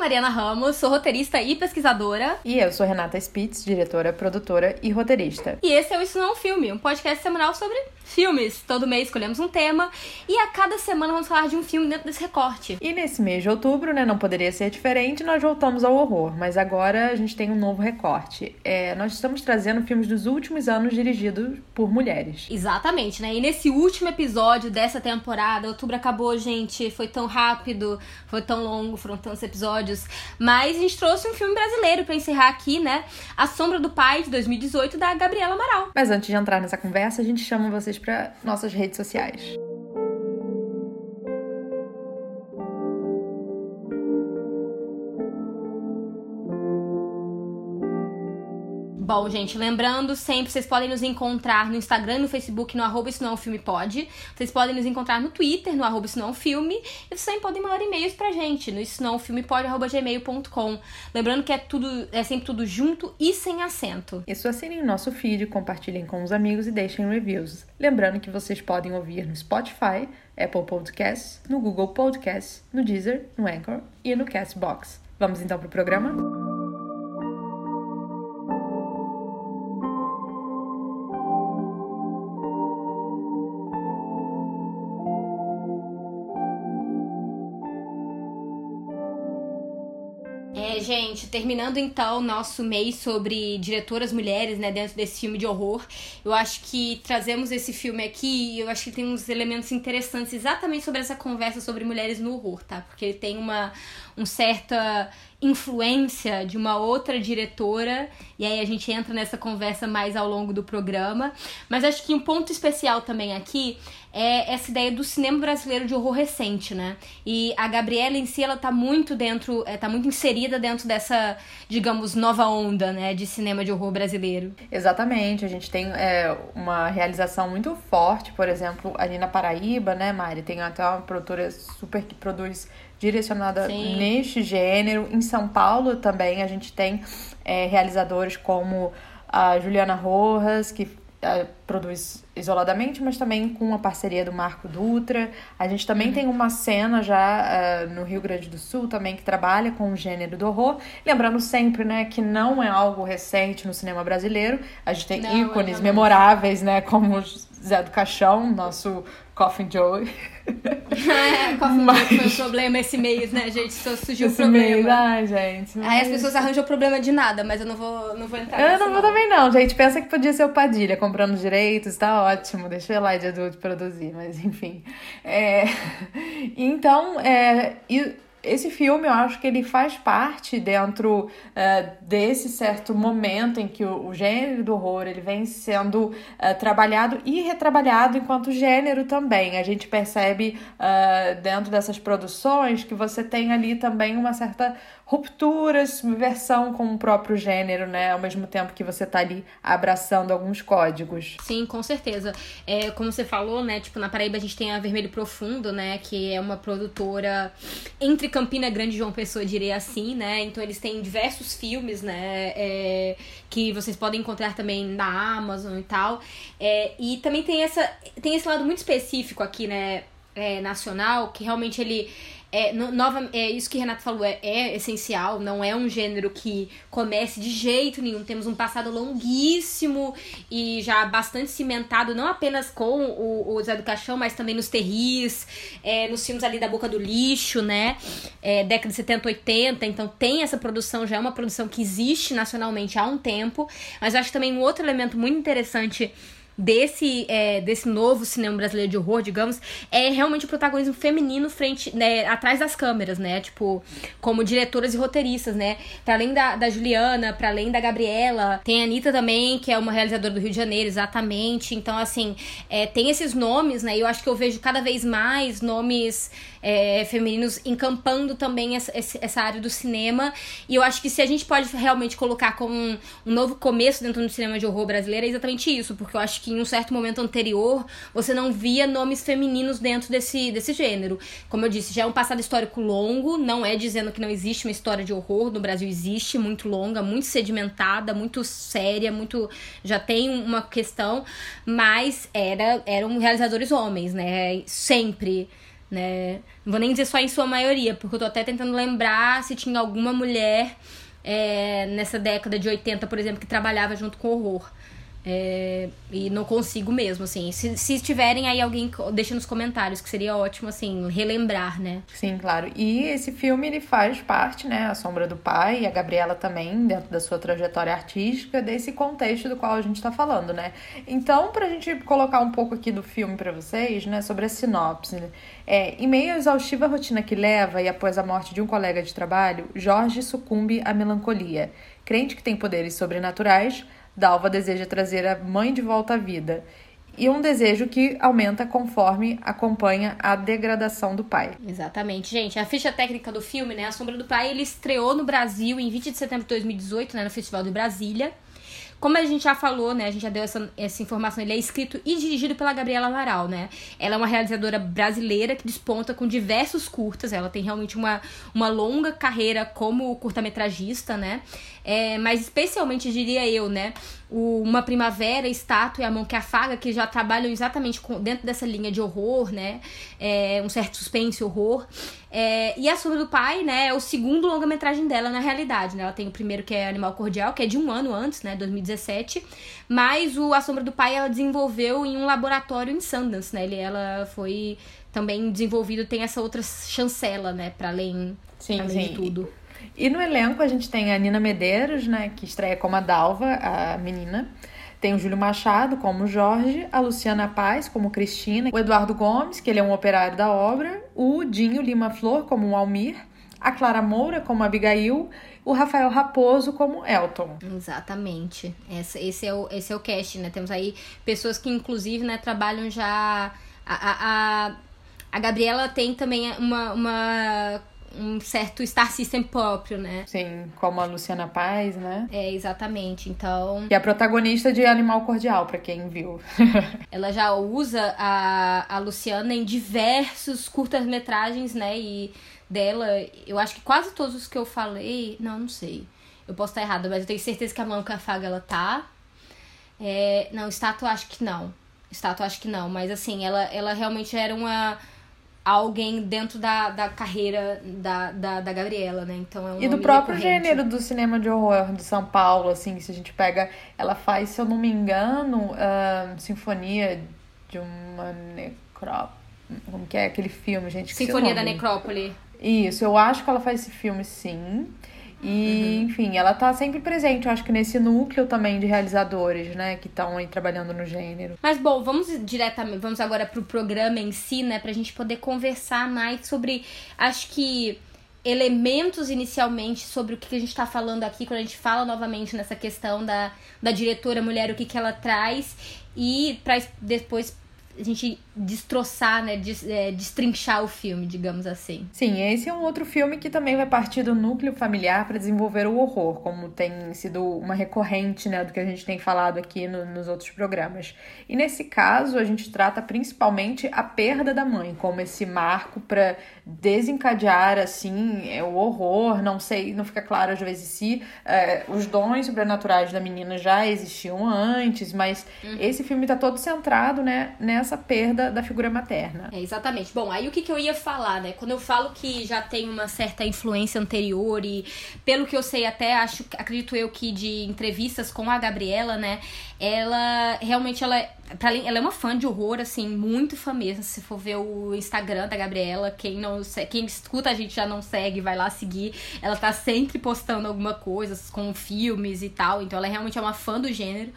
Mariana Ramos, sou roteirista e pesquisadora. E eu sou Renata Spitz, diretora, produtora e roteirista. E esse é o Isso Não é um Filme, um podcast semanal sobre filmes. Todo mês escolhemos um tema e a cada semana vamos falar de um filme dentro desse recorte. E nesse mês de outubro, né, não poderia ser diferente, nós voltamos ao horror, mas agora a gente tem um novo recorte. É, nós estamos trazendo filmes dos últimos anos dirigidos por mulheres. Exatamente, né? E nesse último episódio dessa temporada, outubro acabou, gente, foi tão rápido, foi tão longo, foram tantos episódios, mas a gente trouxe um filme brasileiro para encerrar aqui, né? A Sombra do Pai de 2018 da Gabriela Amaral. Mas antes de entrar nessa conversa, a gente chama vocês para nossas redes sociais. Bom, gente, lembrando sempre, vocês podem nos encontrar no Instagram, no Facebook, no arroba isso não é um filme pode. Vocês podem nos encontrar no Twitter, no arroba isso não é um filme. E vocês também podem mandar e-mails pra gente no isso não é um filme pode, arroba gmail.com. Lembrando que é tudo, é sempre tudo junto e sem acento. Isso assinem o nosso feed, compartilhem com os amigos e deixem reviews. Lembrando que vocês podem ouvir no Spotify, Apple Podcasts, no Google Podcasts, no Deezer, no Anchor e no Castbox. Vamos então pro programa? Gente, terminando então nosso mês sobre diretoras mulheres, né, dentro desse filme de horror, eu acho que trazemos esse filme aqui e eu acho que tem uns elementos interessantes exatamente sobre essa conversa sobre mulheres no horror, tá? Porque ele tem uma um certa influência de uma outra diretora, e aí a gente entra nessa conversa mais ao longo do programa. Mas acho que um ponto especial também aqui é essa ideia do cinema brasileiro de horror recente, né? E a Gabriela em si, ela tá muito dentro, é, tá muito inserida dentro dessa, digamos, nova onda, né, de cinema de horror brasileiro. Exatamente, a gente tem é, uma realização muito forte, por exemplo, ali na Paraíba, né, Mari? Tem até uma produtora super que produz direcionada Sim. neste gênero. Em São Paulo também a gente tem é, realizadores como a Juliana Rojas, que produz isoladamente, mas também com uma parceria do Marco Dutra. A gente também uhum. tem uma cena já uh, no Rio Grande do Sul também que trabalha com o gênero do horror. Lembrando sempre, né, que não é algo recente no cinema brasileiro. A gente tem não, ícones memoráveis, né, como Zé do Caixão, nosso Coffin Joe. é, Coffin mas... Joe foi um problema esse mês, né, gente? Só surgiu esse problema. Mês, ai, gente. Mas... Aí as pessoas arranjam problema de nada, mas eu não vou, não vou entrar Eu não vou também não, gente. Pensa que podia ser o Padilha comprando direitos, tá ótimo. Deixa eu lá de adulto produzir, mas enfim. É... Então, é... E esse filme eu acho que ele faz parte dentro uh, desse certo momento em que o, o, gênero do horror ele vem sendo uh, trabalhado e retrabalhado enquanto gênero também. A gente percebe uh, dentro dessas produções que você tem ali também uma certa ruptura, subversão com o próprio gênero, né? Ao mesmo tempo que você tá ali abraçando alguns códigos. Sim, com certeza. É, como você falou, né? Tipo, na Paraíba a gente tem a Vermelho Profundo, né? Que é uma produtora entre Campina Grande e João Pessoa, diria assim, né? Então eles têm diversos filmes, né? É, que vocês podem encontrar também na Amazon e tal. É, e também tem, essa, tem esse lado muito específico aqui, né? É, nacional, que realmente ele é, no, nova, é isso que Renato falou, é, é, essencial, não é um gênero que comece de jeito nenhum. Temos um passado longuíssimo e já bastante cimentado, não apenas com o, o Zé do Caixão, mas também nos terris, é, nos filmes ali da Boca do Lixo, né? É, década de 70, 80. Então tem essa produção, já é uma produção que existe nacionalmente há um tempo. Mas acho que também um outro elemento muito interessante desse, é, desse novo cinema brasileiro de horror, digamos, é realmente o protagonismo feminino frente, né, atrás das câmeras, né? Tipo, como diretoras e roteiristas, né? Pra além da, da Juliana, para além da Gabriela, tem a Anitta também, que é uma realizadora do Rio de Janeiro, exatamente. Então, assim, é, tem esses nomes, né? E eu acho que eu vejo cada vez mais nomes é, femininos encampando também essa, essa área do cinema. E eu acho que se a gente pode realmente colocar como um, um novo começo dentro do cinema de horror brasileiro, é exatamente isso, porque eu acho que em um certo momento anterior você não via nomes femininos dentro desse, desse gênero. Como eu disse, já é um passado histórico longo, não é dizendo que não existe uma história de horror, no Brasil existe, muito longa, muito sedimentada, muito séria, muito. já tem uma questão, mas era, eram realizadores homens, né? Sempre né? Não vou nem dizer só em sua maioria, porque eu tô até tentando lembrar se tinha alguma mulher é, nessa década de 80, por exemplo, que trabalhava junto com horror. É, e não consigo mesmo, assim. Se, se tiverem aí alguém, deixa nos comentários, que seria ótimo, assim, relembrar, né? Sim, claro. E esse filme, ele faz parte, né, A Sombra do Pai, e a Gabriela também, dentro da sua trajetória artística, desse contexto do qual a gente tá falando, né? Então, pra gente colocar um pouco aqui do filme para vocês, né, sobre a sinopse, né? É, em meio à exaustiva rotina que leva e após a morte de um colega de trabalho, Jorge sucumbe à melancolia. Crente que tem poderes sobrenaturais, Dalva deseja trazer a mãe de volta à vida. E um desejo que aumenta conforme acompanha a degradação do pai. Exatamente, gente. A ficha técnica do filme, né? A Sombra do Pai, ele estreou no Brasil em 20 de setembro de 2018, né? No Festival de Brasília. Como a gente já falou, né? A gente já deu essa, essa informação. Ele é escrito e dirigido pela Gabriela Amaral, né? Ela é uma realizadora brasileira que desponta com diversos curtas. Ela tem realmente uma, uma longa carreira como curta-metragista, né? É, mas especialmente, diria eu, né? O Uma Primavera, Estátua e A Mão que Afaga, que já trabalham exatamente com, dentro dessa linha de horror, né? É, um certo suspense, horror. É, e A Sombra do Pai, né, é o segundo longa-metragem dela na realidade, né? Ela tem o primeiro que é Animal Cordial, que é de um ano antes, né, 2017. Mas o A Sombra do Pai ela desenvolveu em um laboratório em Sundance, né? Ele, ela foi também desenvolvido, tem essa outra chancela, né, para além, sim, além sim. de tudo. E no elenco a gente tem a Nina Medeiros, né, que estreia como a Dalva, a menina. Tem o Júlio Machado como Jorge, a Luciana Paz como Cristina, o Eduardo Gomes, que ele é um operário da obra, o Dinho Lima Flor como o Almir, a Clara Moura como Abigail, o Rafael Raposo como Elton. Exatamente. Esse, é, o, esse é o cast, né? Temos aí pessoas que, inclusive, né, trabalham já. A, a, a, a Gabriela tem também uma, uma um certo Star System próprio, né? Sim, como a Luciana Paz, né? É, exatamente. Então. E a protagonista de Animal Cordial, para quem viu. ela já usa a, a Luciana em diversos curtas-metragens, né? E dela, eu acho que quase todos os que eu falei. Não, não sei. Eu posso estar errada, mas eu tenho certeza que a Manca Faga ela tá. É, não, estátua acho que não. Estátua acho que não, mas assim, ela, ela realmente era uma alguém dentro da, da carreira da, da, da Gabriela, né? Então é um E do próprio gênero do cinema de horror de São Paulo, assim, se a gente pega. Ela faz, se eu não me engano, uh, Sinfonia de uma necrópole. Como que é aquele filme, gente? Sinfonia da Necrópole. Isso, eu acho que ela faz esse filme sim. E, uhum. enfim, ela tá sempre presente, eu acho que nesse núcleo também de realizadores, né, que estão aí trabalhando no gênero. Mas bom, vamos diretamente, vamos agora pro programa em si, né, pra gente poder conversar mais sobre, acho que elementos inicialmente sobre o que a gente está falando aqui, quando a gente fala novamente nessa questão da, da diretora mulher, o que, que ela traz, e para depois a gente destroçar, né, des, é, destrinchar o filme, digamos assim. Sim, esse é um outro filme que também vai partir do núcleo familiar para desenvolver o horror, como tem sido uma recorrente, né, do que a gente tem falado aqui no, nos outros programas. E nesse caso, a gente trata principalmente a perda da mãe, como esse marco para desencadear, assim, é, o horror, não sei, não fica claro às vezes se é, os dons sobrenaturais da menina já existiam antes, mas uhum. esse filme tá todo centrado, né, nessa perda da, figura materna. É, exatamente. Bom, aí o que, que eu ia falar, né? Quando eu falo que já tem uma certa influência anterior e, pelo que eu sei, até acho, acredito eu que de entrevistas com a Gabriela, né? Ela realmente ela, pra, ela é uma fã de horror, assim, muito fã mesmo. Se for ver o Instagram da Gabriela, quem não quem escuta a gente já não segue, vai lá seguir. Ela tá sempre postando alguma coisa com filmes e tal. Então ela realmente é uma fã do gênero.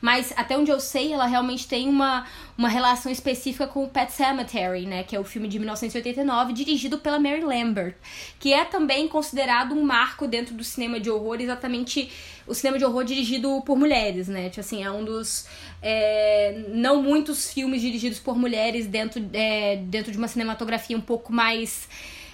Mas até onde eu sei, ela realmente tem uma, uma relação específica com o Pet Cemetery, né? Que é o filme de 1989, dirigido pela Mary Lambert. Que é também considerado um marco dentro do cinema de horror, exatamente o cinema de horror dirigido por mulheres, né? Tipo assim, é um dos. É, não muitos filmes dirigidos por mulheres dentro, é, dentro de uma cinematografia um pouco mais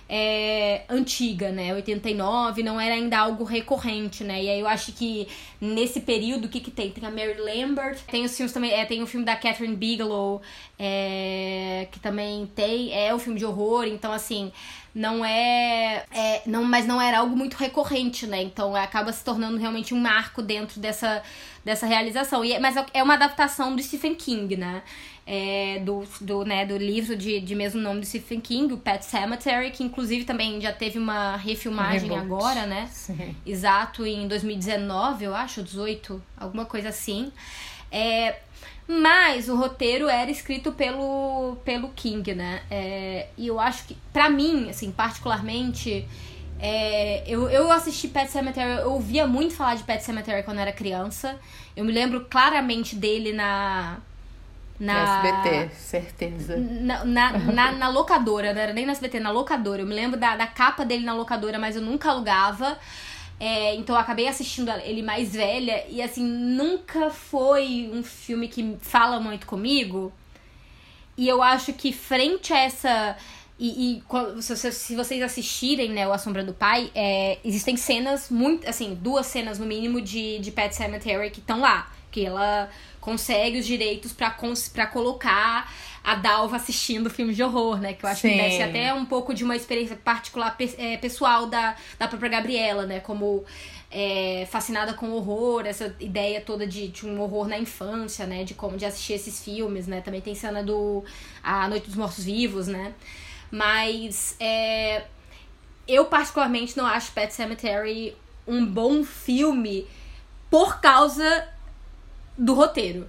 é, antiga, né? 89 não era ainda algo recorrente, né? E aí eu acho que nesse período, o que que tem? Tem a Mary Lambert, tem os filmes também, é, tem o filme da Catherine Bigelow, é, que também tem, é um filme de horror, então assim, não é, é, não, mas não era algo muito recorrente, né? Então acaba se tornando realmente um marco dentro dessa, dessa realização. E, é, mas é uma adaptação do Stephen King, né? é, do, do, né, do livro de, de mesmo nome do Stephen King, o Pet Cemetery, que inclusive também já teve uma refilmagem agora, né? Sim. Exato, em 2019, eu acho, 18, alguma coisa assim. É, mas o roteiro era escrito pelo, pelo King, né? É, e eu acho que, pra mim, assim, particularmente, é, eu, eu assisti Pet Cemetery, eu ouvia muito falar de Pet Cemetery quando era criança. Eu me lembro claramente dele na na SBT, certeza. Na, na, na, na, locadora, não era nem na SBT, na locadora. Eu me lembro da, da capa dele na locadora, mas eu nunca alugava. É, então eu acabei assistindo ele mais velha e assim, nunca foi um filme que fala muito comigo. E eu acho que frente a essa. E, e se, se, vocês assistirem, né, o A Sombra do Pai, é, existem cenas muito. Assim, duas cenas no mínimo de, de Pet Cemetery que estão lá. Que ela consegue os direitos para colocar a Dalva assistindo filmes de horror, né? Que eu acho Sim. que ser até um pouco de uma experiência particular é, pessoal da, da própria Gabriela, né? Como é, fascinada com horror, essa ideia toda de, de, um horror na infância, né? De como de assistir esses filmes, né? Também tem cena do A Noite dos Mortos Vivos, né? Mas é, eu particularmente não acho Pet Cemetery um bom filme por causa do roteiro,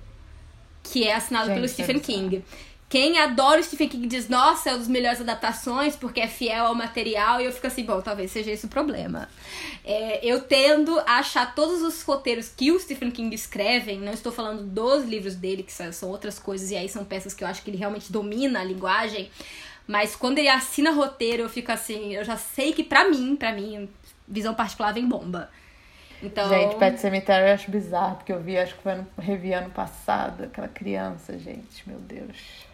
que é assinado Gente, pelo Stephen King. Quem adora o Stephen King diz, nossa, é uma das melhores adaptações porque é fiel ao material, e eu fico assim, bom, talvez seja esse o problema. É, eu tendo a achar todos os roteiros que o Stephen King escreve, não estou falando dos livros dele, que são outras coisas, e aí são peças que eu acho que ele realmente domina a linguagem, mas quando ele assina roteiro, eu fico assim, eu já sei que pra mim, pra mim, visão particular vem bomba. Então... Gente, Pet Cemetery eu acho bizarro, porque eu vi, acho que foi no revi ano passado, aquela criança, gente, meu Deus.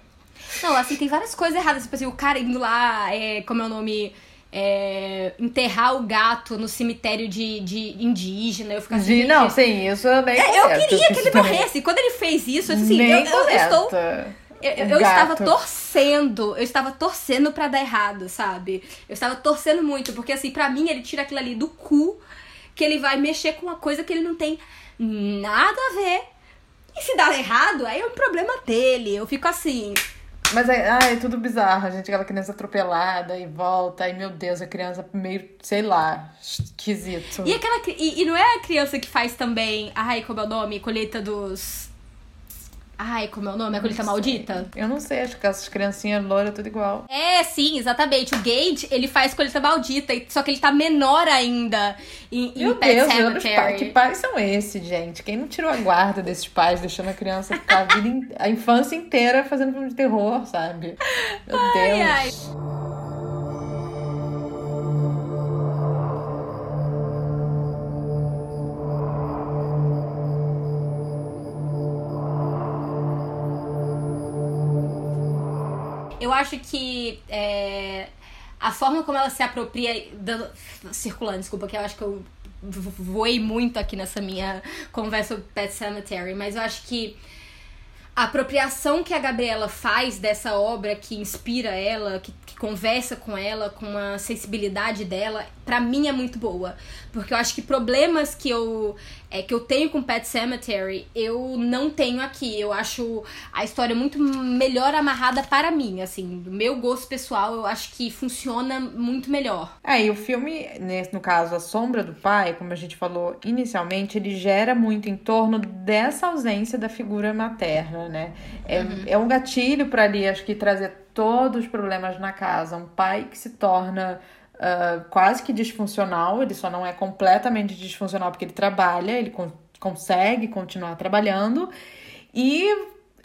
Não, assim, tem várias coisas erradas, tipo assim, o cara indo lá, é, como é o nome... É, enterrar o gato no cemitério de, de indígena. Eu fico assim. De, não, sim, isso é bem. É, eu queria que ele morresse. Quando ele fez isso, assim, eu, eu, eu, estou. Eu, eu estava torcendo, eu estava torcendo para dar errado, sabe? Eu estava torcendo muito, porque assim, para mim ele tira aquilo ali do cu que ele vai mexer com uma coisa que ele não tem nada a ver. E se dá errado, aí é um problema dele. Eu fico assim. Mas é, ah, é tudo bizarro, a gente, aquela criança atropelada e volta, e meu Deus, a criança meio, sei lá, esquisito. E, aquela, e, e não é a criança que faz também, ai, como é o nome? Colheita dos Ai, como é o nome? A colheita maldita? Eu não sei, acho que essas criancinhas loiras tudo igual. É, sim, exatamente. O Gage, ele faz colheita maldita, só que ele tá menor ainda em, Meu em Pet Deus, Cemetery. Que pais são esses, gente? Quem não tirou a guarda desses pais, deixando a criança ficar a, vida, a infância inteira fazendo filme de terror, sabe? Meu ai, Deus. Ai. Acho que é, a forma como ela se apropria. Circulando, desculpa, que eu acho que eu voei muito aqui nessa minha conversa sobre Pet Cemetery, mas eu acho que a apropriação que a Gabriela faz dessa obra que inspira ela, que, que conversa com ela, com a sensibilidade dela, para mim é muito boa. Porque eu acho que problemas que eu, é, que eu tenho com Pet Cemetery, eu não tenho aqui. Eu acho a história muito melhor amarrada para mim, assim. Do meu gosto pessoal, eu acho que funciona muito melhor. É, e o filme, no caso, A Sombra do Pai, como a gente falou inicialmente, ele gera muito em torno dessa ausência da figura materna, né? É, uhum. é um gatilho para ali, acho que trazer todos os problemas na casa. Um pai que se torna uh, quase que disfuncional, ele só não é completamente disfuncional porque ele trabalha, ele con consegue continuar trabalhando. E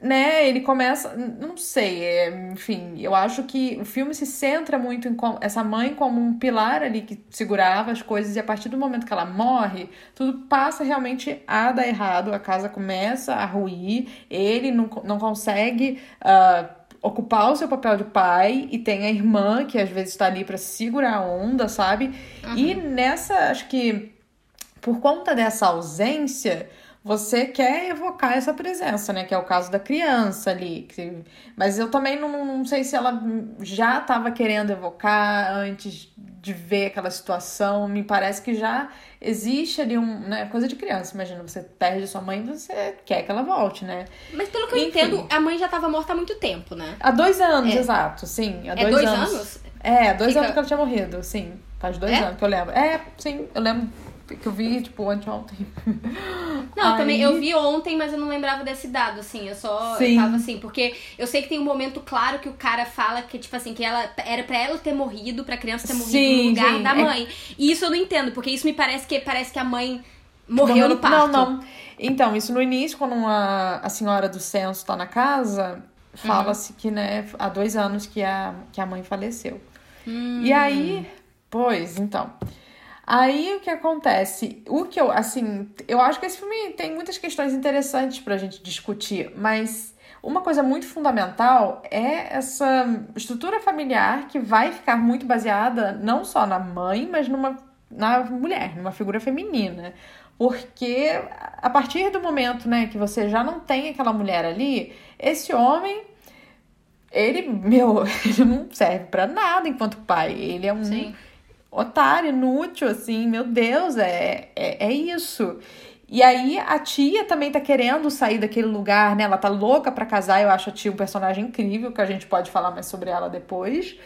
né, ele começa, não sei, é, enfim, eu acho que o filme se centra muito em essa mãe como um pilar ali que segurava as coisas e a partir do momento que ela morre, tudo passa realmente a dar errado, a casa começa a ruir, ele não, não consegue uh, ocupar o seu papel de pai e tem a irmã que às vezes está ali para segurar a onda, sabe? Uhum. E nessa, acho que por conta dessa ausência, você quer evocar essa presença, né? Que é o caso da criança ali. Mas eu também não, não sei se ela já estava querendo evocar antes de ver aquela situação. Me parece que já existe ali um, né, coisa de criança. Imagina, você perde sua mãe, você quer que ela volte, né? Mas pelo que eu entendo, a mãe já estava morta há muito tempo, né? Há dois anos, é. exato, sim. Há é dois, anos. anos? É, há dois Fica... anos que ela tinha morrido, sim. Faz dois é? anos que eu lembro. É, sim, eu lembro que eu vi, tipo, anteontem. Não, Aí... também eu vi ontem, mas eu não lembrava desse dado, assim. Eu só Sim. eu tava assim, porque eu sei que tem um momento claro que o cara fala que, tipo assim, que ela era para ela ter morrido, pra criança ter morrido Sim, no lugar sim. da é mãe. É... E isso eu não entendo, porque isso me parece que parece que a mãe morreu, morreu no parto. Não, não. Então, isso no início, quando a, a senhora do censo tá na casa, fala-se uhum. que, né, há dois anos que a, que a mãe faleceu. Hum. E aí, pois, então. Aí o que acontece? O que eu, assim, eu acho que esse filme tem muitas questões interessantes pra gente discutir, mas uma coisa muito fundamental é essa estrutura familiar que vai ficar muito baseada não só na mãe, mas numa na mulher, numa figura feminina. Porque a partir do momento, né, que você já não tem aquela mulher ali, esse homem ele, meu, ele não serve para nada enquanto pai. Ele é um Sim otário, inútil, assim, meu Deus, é, é, é isso. E aí a tia também tá querendo sair daquele lugar, né? Ela tá louca para casar, eu acho a tia um personagem incrível, que a gente pode falar mais sobre ela depois.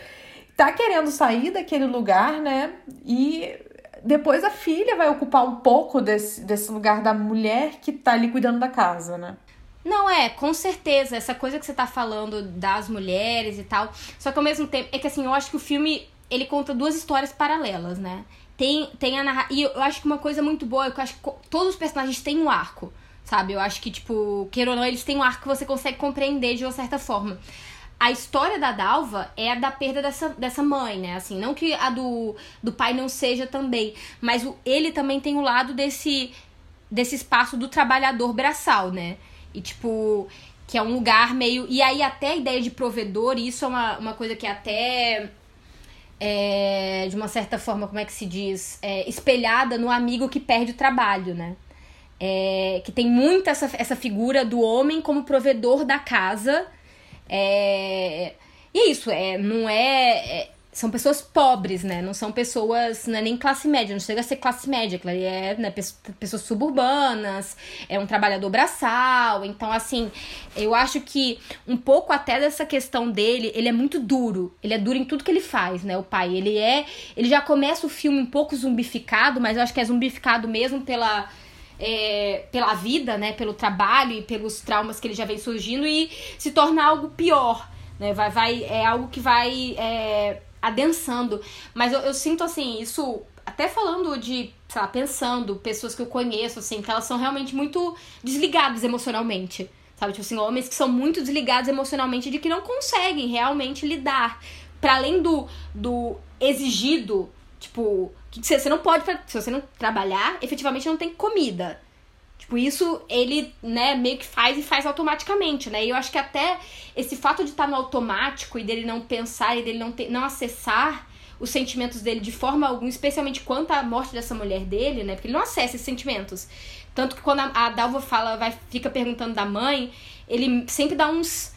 Tá querendo sair daquele lugar, né? E depois a filha vai ocupar um pouco desse, desse lugar da mulher que tá ali cuidando da casa, né? Não, é, com certeza. Essa coisa que você tá falando das mulheres e tal. Só que ao mesmo tempo, é que assim, eu acho que o filme ele conta duas histórias paralelas, né? Tem, tem a narrativa. E eu acho que uma coisa muito boa é que eu acho que todos os personagens têm um arco, sabe? Eu acho que, tipo, queira ou não, eles têm um arco que você consegue compreender de uma certa forma. A história da Dalva é a da perda dessa, dessa mãe, né? Assim, não que a do, do pai não seja também, mas o, ele também tem o lado desse, desse espaço do trabalhador braçal, né? E, tipo, que é um lugar meio. E aí, até a ideia de provedor, isso é uma, uma coisa que até é, de uma certa forma, como é que se diz, é, espelhada no amigo que perde o trabalho, né? É, que tem muito essa, essa figura do homem como provedor da casa. É, e é isso, é, não é, é são pessoas pobres, né? Não são pessoas, é nem classe média, não chega a ser classe média, ali é né, pessoas suburbanas, é um trabalhador braçal. Então, assim, eu acho que um pouco até dessa questão dele, ele é muito duro. Ele é duro em tudo que ele faz, né? O pai. Ele é. Ele já começa o filme um pouco zumbificado, mas eu acho que é zumbificado mesmo pela. É, pela vida, né, pelo trabalho e pelos traumas que ele já vem surgindo e se torna algo pior, né, vai, vai é algo que vai é, adensando. Mas eu, eu sinto assim, isso até falando de, sei lá, pensando, pessoas que eu conheço, assim, que elas são realmente muito desligadas emocionalmente. Sabe? Tipo assim, homens que são muito desligados emocionalmente de que não conseguem realmente lidar. para além do, do exigido, tipo, que você não pode, se você não trabalhar, efetivamente não tem comida. Tipo, isso ele, né, meio que faz e faz automaticamente, né? E eu acho que até esse fato de estar no automático e dele não pensar e dele não, ter, não acessar os sentimentos dele de forma alguma, especialmente quanto à morte dessa mulher dele, né? Porque ele não acessa esses sentimentos. Tanto que quando a, a Dalva fala, vai, fica perguntando da mãe, ele sempre dá uns.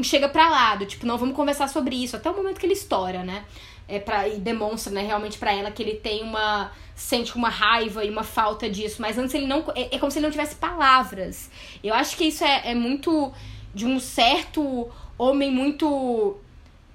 Chega pra lado, tipo, não, vamos conversar sobre isso, até o momento que ele estoura, né? é pra, e demonstra, né, realmente para ela que ele tem uma sente uma raiva e uma falta disso, mas antes ele não é, é como se ele não tivesse palavras. Eu acho que isso é, é muito de um certo homem muito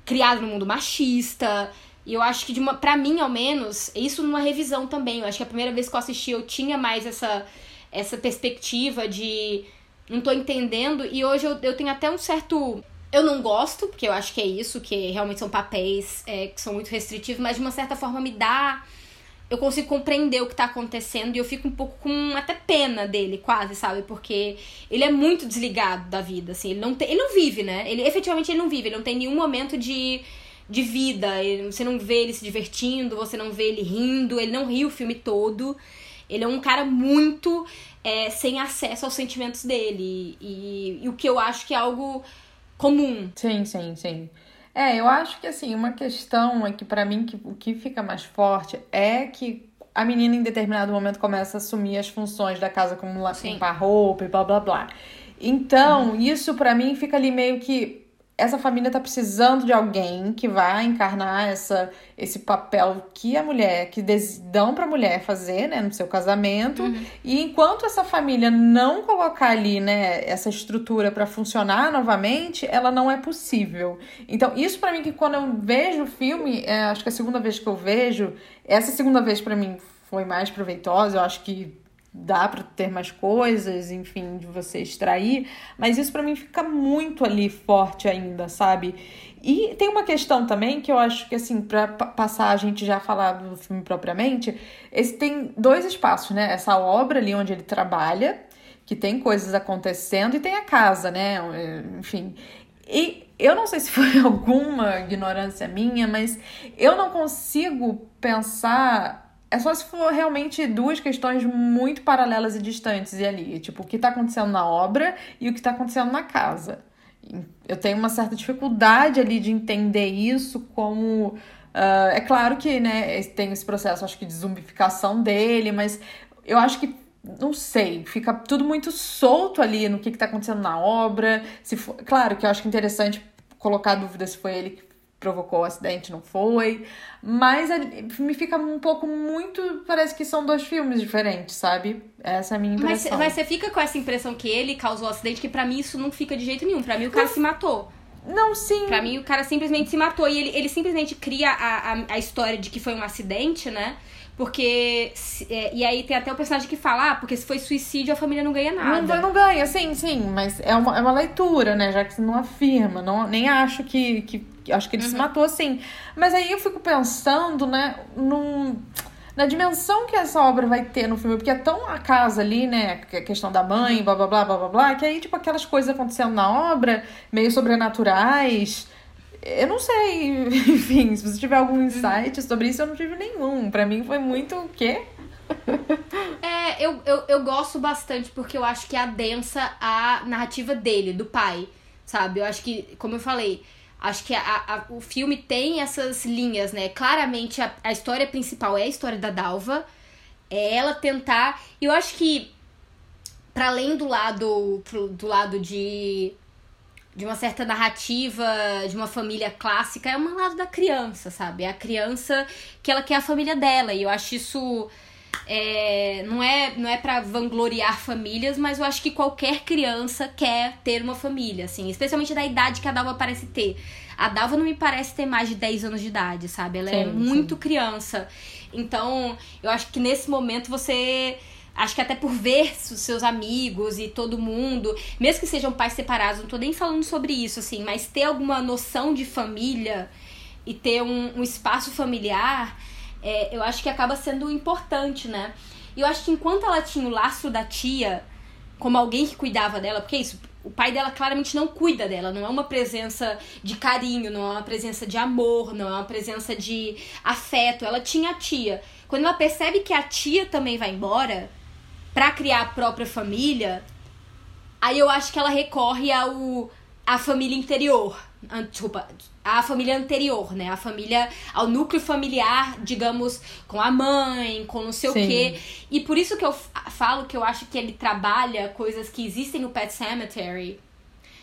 criado no mundo machista. E eu acho que de uma para mim ao menos, isso numa revisão também. Eu acho que a primeira vez que eu assisti eu tinha mais essa essa perspectiva de não tô entendendo e hoje eu, eu tenho até um certo eu não gosto, porque eu acho que é isso, que realmente são papéis é, que são muito restritivos, mas de uma certa forma me dá. Eu consigo compreender o que tá acontecendo e eu fico um pouco com até pena dele, quase, sabe? Porque ele é muito desligado da vida, assim. Ele não, tem, ele não vive, né? Ele efetivamente ele não vive, ele não tem nenhum momento de, de vida. Ele, você não vê ele se divertindo, você não vê ele rindo, ele não ri o filme todo. Ele é um cara muito é, sem acesso aos sentimentos dele. E, e o que eu acho que é algo comum. Sim, sim, sim. É, eu acho que assim, uma questão é que para mim que, o que fica mais forte é que a menina em determinado momento começa a assumir as funções da casa como lá, limpar roupa e blá blá blá. Então, uhum. isso para mim fica ali meio que essa família tá precisando de alguém que vai encarnar essa, esse papel que a mulher, que dão pra mulher fazer, né, no seu casamento. Uhum. E enquanto essa família não colocar ali, né, essa estrutura para funcionar novamente, ela não é possível. Então, isso para mim que quando eu vejo o filme, é, acho que a segunda vez que eu vejo, essa segunda vez para mim foi mais proveitosa, eu acho que dá para ter mais coisas, enfim, de você extrair, mas isso para mim fica muito ali forte ainda, sabe? E tem uma questão também que eu acho que assim, para passar a gente já falar do filme propriamente, esse tem dois espaços, né? Essa obra ali onde ele trabalha, que tem coisas acontecendo e tem a casa, né? Enfim. E eu não sei se foi alguma ignorância minha, mas eu não consigo pensar é só se for realmente duas questões muito paralelas e distantes e ali. Tipo, o que está acontecendo na obra e o que está acontecendo na casa. Eu tenho uma certa dificuldade ali de entender isso como. Uh, é claro que né, tem esse processo, acho que, de zumbificação dele, mas eu acho que não sei, fica tudo muito solto ali no que, está acontecendo na obra. Se for, claro que eu acho que é interessante colocar dúvida se foi ele que provocou o acidente, não foi. Mas me fica um pouco muito. Parece que são dois filmes diferentes, sabe? Essa é a minha impressão. Mas, mas você fica com essa impressão que ele causou o acidente, que para mim isso não fica de jeito nenhum. para mim o cara se matou. Não, sim. Pra mim, o cara simplesmente se matou. E ele, ele simplesmente cria a, a, a história de que foi um acidente, né? Porque. É, e aí tem até o personagem que fala, ah, porque se foi suicídio, a família não ganha nada. Não, não ganha, sim, sim. Mas é uma, é uma leitura, né? Já que você não afirma. Não, nem acho que. que acho que ele uhum. se matou, sim. Mas aí eu fico pensando, né, num na dimensão que essa obra vai ter no filme, porque é tão a casa ali, né? A questão da mãe, uhum. blá blá blá blá blá blá, que aí, tipo, aquelas coisas acontecendo na obra, meio sobrenaturais, eu não sei, enfim, se você tiver algum insight sobre isso, eu não tive nenhum. Para mim foi muito o quê? é, eu, eu, eu gosto bastante porque eu acho que adensa a narrativa dele, do pai, sabe? Eu acho que, como eu falei, acho que a, a, o filme tem essas linhas, né? Claramente a, a história principal é a história da Dalva, é ela tentar. Eu acho que, para além do lado, do lado de de uma certa narrativa de uma família clássica é um lado da criança, sabe? É a criança que ela quer a família dela. E eu acho isso. É, não é não é para vangloriar famílias, mas eu acho que qualquer criança quer ter uma família, assim, especialmente da idade que a Dalva parece ter. A Dalva não me parece ter mais de 10 anos de idade, sabe? Ela é sim, é muito sim. criança. Então, eu acho que nesse momento você Acho que até por ver os seus amigos e todo mundo, mesmo que sejam pais separados, não tô nem falando sobre isso, assim, mas ter alguma noção de família e ter um, um espaço familiar, é, eu acho que acaba sendo importante, né? E eu acho que enquanto ela tinha o laço da tia, como alguém que cuidava dela, porque é isso, o pai dela claramente não cuida dela, não é uma presença de carinho, não é uma presença de amor, não é uma presença de afeto. Ela tinha a tia. Quando ela percebe que a tia também vai embora, para criar a própria família, aí eu acho que ela recorre ao a família interior, desculpa, a família anterior, né? A família, ao núcleo familiar, digamos, com a mãe, com não sei Sim. o quê. E por isso que eu falo que eu acho que ele trabalha coisas que existem no Pet Cemetery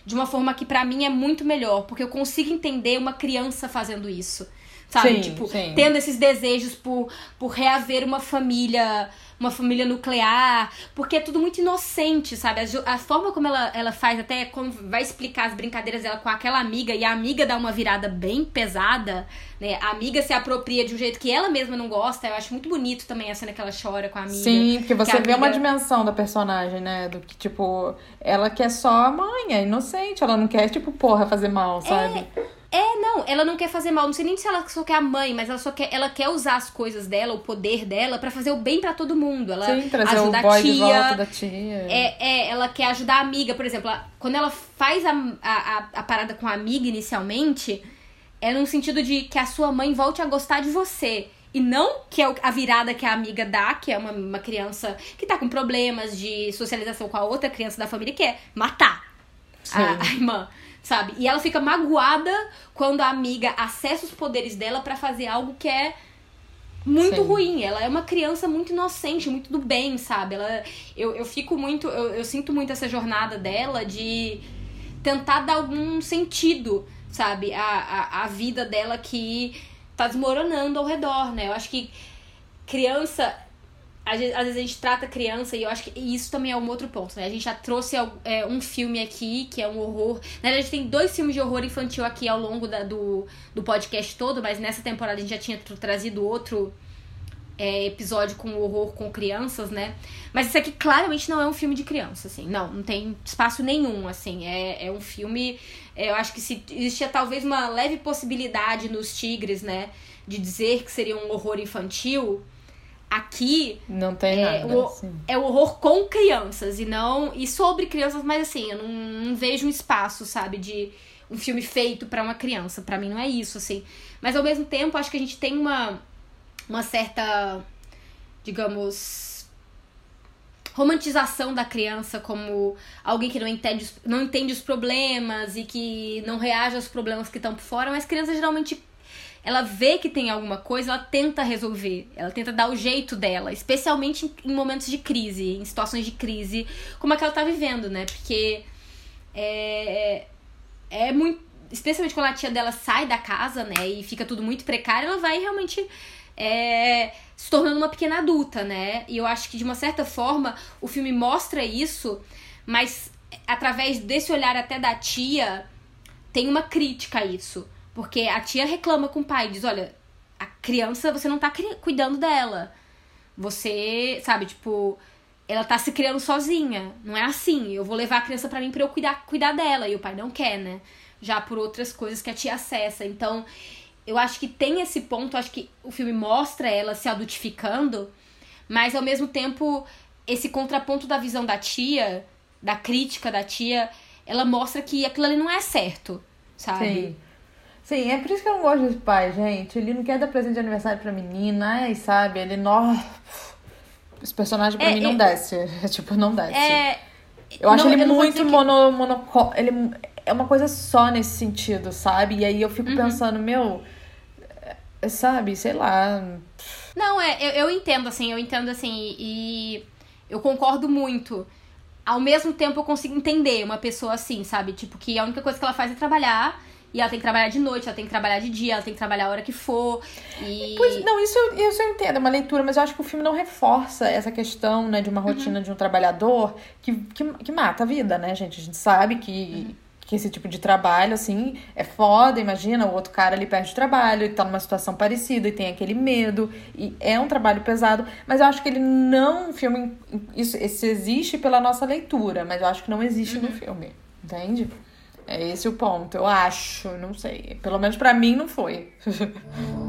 de uma forma que para mim é muito melhor, porque eu consigo entender uma criança fazendo isso sabe? Sim, tipo, sim. tendo esses desejos por, por reaver uma família uma família nuclear, porque é tudo muito inocente, sabe? A, a, forma como ela, ela faz, até como vai explicar as brincadeiras dela com aquela amiga, e a amiga dá uma virada bem pesada, né? A amiga se apropria de um jeito que ela mesma não gosta. Eu acho muito bonito também a cena que ela chora com a amiga. Sim, porque você vê amiga... uma dimensão da personagem, né? Do que, tipo, ela quer só a mãe, é inocente, ela não quer, tipo, porra, fazer mal, sabe? É... É, não, ela não quer fazer mal. Não sei nem se ela só quer a mãe, mas ela só quer, ela quer usar as coisas dela, o poder dela, para fazer o bem para todo mundo. Ela Sim, trazer ajuda o boy a tia. De volta da tia. É, é, ela quer ajudar a amiga, por exemplo, ela, quando ela faz a, a, a parada com a amiga inicialmente, é num sentido de que a sua mãe volte a gostar de você. E não que é a virada que a amiga dá, que é uma, uma criança que tá com problemas de socialização com a outra criança da família, que é matar a, a irmã sabe? E ela fica magoada quando a amiga acessa os poderes dela para fazer algo que é muito Sim. ruim. Ela é uma criança muito inocente, muito do bem, sabe? Ela, eu, eu fico muito. Eu, eu sinto muito essa jornada dela de tentar dar algum sentido, sabe? A, a, a vida dela que tá desmoronando ao redor, né? Eu acho que criança às vezes, a gente trata criança e eu acho que isso também é um outro ponto, né? A gente já trouxe é, um filme aqui que é um horror. Na verdade, tem dois filmes de horror infantil aqui ao longo da, do, do podcast todo, mas nessa temporada a gente já tinha trazido outro é, episódio com horror com crianças, né? Mas isso aqui claramente não é um filme de criança, assim. Não, não tem espaço nenhum, assim. É, é um filme. É, eu acho que se existia talvez uma leve possibilidade nos Tigres, né? De dizer que seria um horror infantil Aqui não tem é, nada. O, assim. É o horror com crianças e não e sobre crianças, mas assim, eu não, não vejo um espaço, sabe, de um filme feito para uma criança. para mim não é isso, assim. Mas ao mesmo tempo, acho que a gente tem uma uma certa digamos romantização da criança como alguém que não entende, não entende os problemas e que não reage aos problemas que estão por fora, mas crianças geralmente ela vê que tem alguma coisa, ela tenta resolver, ela tenta dar o jeito dela, especialmente em momentos de crise, em situações de crise, como a que ela tá vivendo, né? Porque é, é muito. Especialmente quando a tia dela sai da casa, né? E fica tudo muito precário, ela vai realmente é, se tornando uma pequena adulta, né? E eu acho que de uma certa forma o filme mostra isso, mas através desse olhar até da tia, tem uma crítica a isso. Porque a tia reclama com o pai, diz: olha, a criança, você não tá cuidando dela. Você, sabe, tipo, ela tá se criando sozinha. Não é assim. Eu vou levar a criança para mim pra eu cuidar, cuidar dela. E o pai não quer, né? Já por outras coisas que a tia acessa. Então, eu acho que tem esse ponto. Acho que o filme mostra ela se adultificando. Mas, ao mesmo tempo, esse contraponto da visão da tia, da crítica da tia, ela mostra que aquilo ali não é certo, sabe? Sim. Sim, é por isso que eu não gosto dos pais, gente. Ele não quer dar presente de aniversário pra menina, ai, sabe? Ele, não. Esse personagem pra é, mim não é, desce. É, tipo, não desce. É. Eu acho não, ele eu muito que... mono, mono. Ele é uma coisa só nesse sentido, sabe? E aí eu fico uhum. pensando, meu. É, sabe, sei lá. Não, é, eu, eu entendo, assim, eu entendo assim, e eu concordo muito. Ao mesmo tempo eu consigo entender uma pessoa assim, sabe? Tipo, que a única coisa que ela faz é trabalhar e ela tem que trabalhar de noite, ela tem que trabalhar de dia, ela tem que trabalhar a hora que for. E... Pois, não, isso, isso eu entendo, é uma leitura, mas eu acho que o filme não reforça essa questão, né, de uma rotina uhum. de um trabalhador que, que, que, mata a vida, né, gente? A gente sabe que, uhum. que esse tipo de trabalho, assim, é foda, imagina, o outro cara ali perde o trabalho e tá numa situação parecida e tem aquele medo, e é um trabalho pesado, mas eu acho que ele não, o filme, isso, isso existe pela nossa leitura, mas eu acho que não existe uhum. no filme, entende? É esse o ponto, eu acho, não sei. Pelo menos para mim não foi.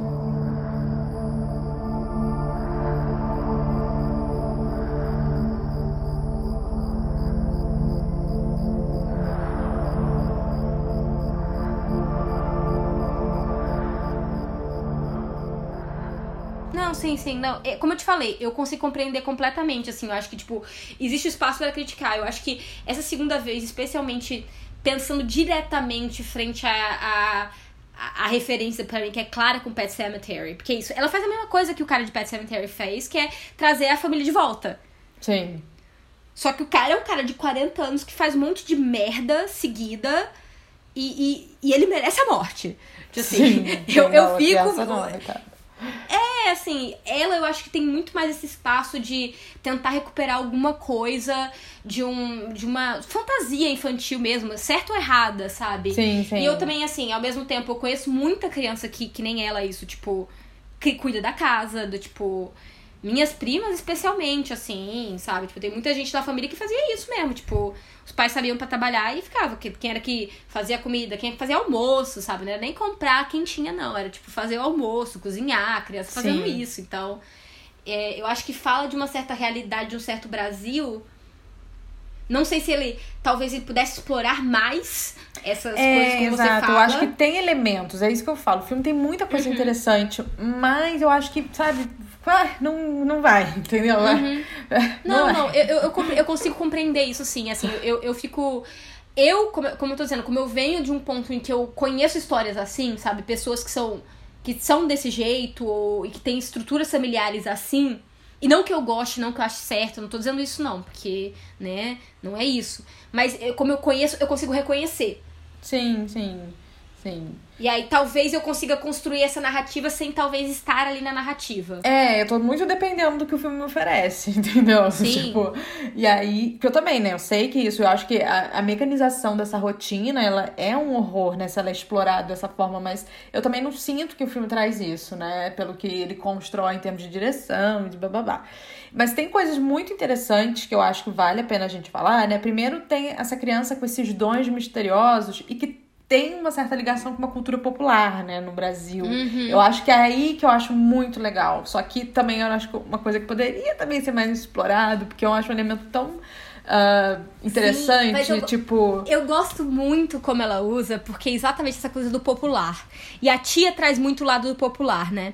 Não, sim, sim, não. É, como eu te falei, eu consigo compreender completamente, assim, eu acho que, tipo, existe espaço para criticar. Eu acho que essa segunda vez, especialmente pensando diretamente frente a, a a, referência para mim que é clara com Pet Cemetery. Porque isso, ela faz a mesma coisa que o cara de Pet Cemetery fez, que é trazer a família de volta. Sim. Só que o cara é um cara de 40 anos que faz um monte de merda seguida e, e, e ele merece a morte. Tipo assim, Sim, eu, eu fico. Não, é, assim, ela eu acho que tem muito mais esse espaço de tentar recuperar alguma coisa de, um, de uma fantasia infantil mesmo, certo ou errada, sabe? Sim, sim. E eu também, assim, ao mesmo tempo, eu conheço muita criança que, que nem ela, isso, tipo, que cuida da casa, do tipo. Minhas primas, especialmente, assim, sabe? Tipo, tem muita gente da família que fazia isso mesmo. Tipo, os pais sabiam para trabalhar e ficava. Quem era que fazia comida, quem fazia almoço, sabe? Não era nem comprar quem tinha, não. Era, tipo, fazer o almoço, cozinhar, a criança fazendo Sim. isso. Então, é, eu acho que fala de uma certa realidade, de um certo Brasil. Não sei se ele. Talvez ele pudesse explorar mais essas é, coisas que exato. você fala. Eu acho que tem elementos, é isso que eu falo. O filme tem muita coisa uhum. interessante, mas eu acho que, sabe, ah, não, não vai, entendeu? Uhum. Não, não, não eu, eu, eu, consigo compreender isso sim, assim, eu, eu fico. Eu, como, como eu tô dizendo, como eu venho de um ponto em que eu conheço histórias assim, sabe? Pessoas que são, que são desse jeito ou, e que têm estruturas familiares assim. E não que eu goste, não que eu ache certo, não tô dizendo isso não, porque, né, não é isso. Mas eu, como eu conheço, eu consigo reconhecer. Sim, sim. Sim. E aí talvez eu consiga construir essa narrativa sem talvez estar ali na narrativa. É, eu tô muito dependendo do que o filme me oferece, entendeu? Sim. Tipo, e aí, que eu também, né? Eu sei que isso, eu acho que a, a mecanização dessa rotina, ela é um horror, né? Se ela é explorada dessa forma, mas eu também não sinto que o filme traz isso, né? Pelo que ele constrói em termos de direção, de bababá. Mas tem coisas muito interessantes que eu acho que vale a pena a gente falar, né? Primeiro tem essa criança com esses dons misteriosos e que tem uma certa ligação com uma cultura popular, né, no Brasil. Uhum. Eu acho que é aí que eu acho muito legal. Só que também eu acho que uma coisa que poderia também ser mais explorado, porque eu acho um elemento tão uh, interessante, Sim, eu, tipo... Eu gosto muito como ela usa, porque é exatamente essa coisa do popular. E a tia traz muito o lado do popular, né?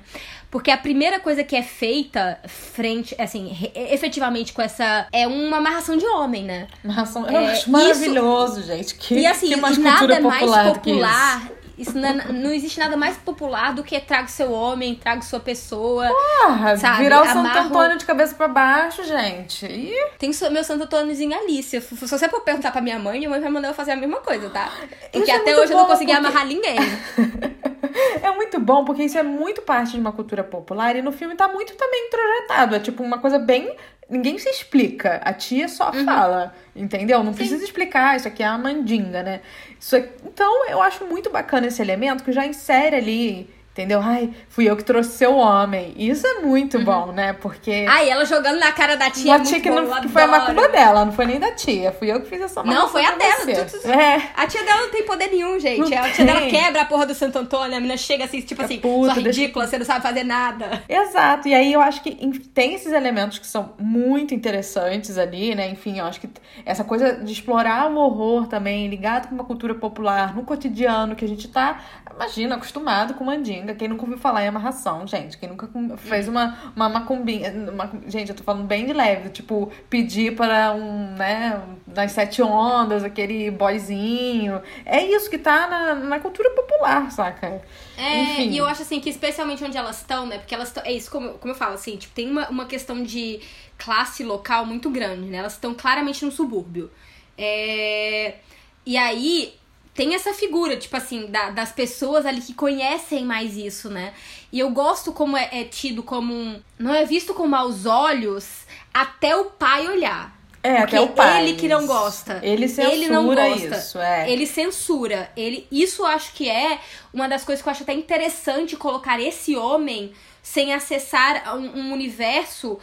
Porque a primeira coisa que é feita frente, assim, efetivamente com essa. É uma amarração de homem, né? Amarração. Eu é, acho maravilhoso, isso, gente. Que, e assim, que mais nada mais popular isso não, é, não, existe nada mais popular do que traga seu homem, traga sua pessoa. Porra, sabe? virar o Santo Antônio de cabeça para baixo, gente. E... Tem meu Santo Antôniozinho Alice. Se você for perguntar pra minha mãe, minha mãe vai mandar eu fazer a mesma coisa, tá? Porque isso é até é hoje eu não consegui porque... amarrar ninguém. é muito bom, porque isso é muito parte de uma cultura popular e no filme tá muito também introjetado. É tipo uma coisa bem ninguém se explica. A tia só uhum. fala, entendeu? Não Sim. precisa explicar, isso aqui é a mandinga, né? Isso é... Então, eu acho muito bacana esse elemento que já insere ali Entendeu? Ai, fui eu que trouxe seu homem. Isso é muito uhum. bom, né? Porque. Ai, ela jogando na cara da tia. A tia que, não, que foi a macumba dela, não foi nem da tia. Fui eu que fiz essa Não, foi a dela. Tu, tu, é. A tia dela não tem poder nenhum, gente. Não a tia tem. dela quebra a porra do Santo Antônio. A menina chega assim, tipo assim, puta, sua ridícula, deixa... você não sabe fazer nada. Exato. E aí eu acho que tem esses elementos que são muito interessantes ali, né? Enfim, eu acho que essa coisa de explorar o horror também, ligado com uma cultura popular, no cotidiano, que a gente tá, imagina, acostumado com mandinga quem nunca ouviu falar em amarração, gente? Quem nunca fez uma, uma macumbinha. Uma, gente, eu tô falando bem de leve. Tipo, pedir para um, né, nas sete ondas, aquele boyzinho. É isso que tá na, na cultura popular, saca? É, Enfim. e eu acho assim que especialmente onde elas estão, né? Porque elas estão. É isso, como, como eu falo, assim, tipo, tem uma, uma questão de classe local muito grande, né? Elas estão claramente no subúrbio. É... E aí, tem essa figura, tipo assim, da, das pessoas ali que conhecem mais isso, né? E eu gosto como é, é tido como um. Não é visto com maus olhos até o pai olhar. É, Porque até o pai. ele que não gosta. Ele censura ele não gosta. isso, é. Ele censura. Ele, isso acho que é uma das coisas que eu acho até interessante colocar esse homem sem acessar um, um universo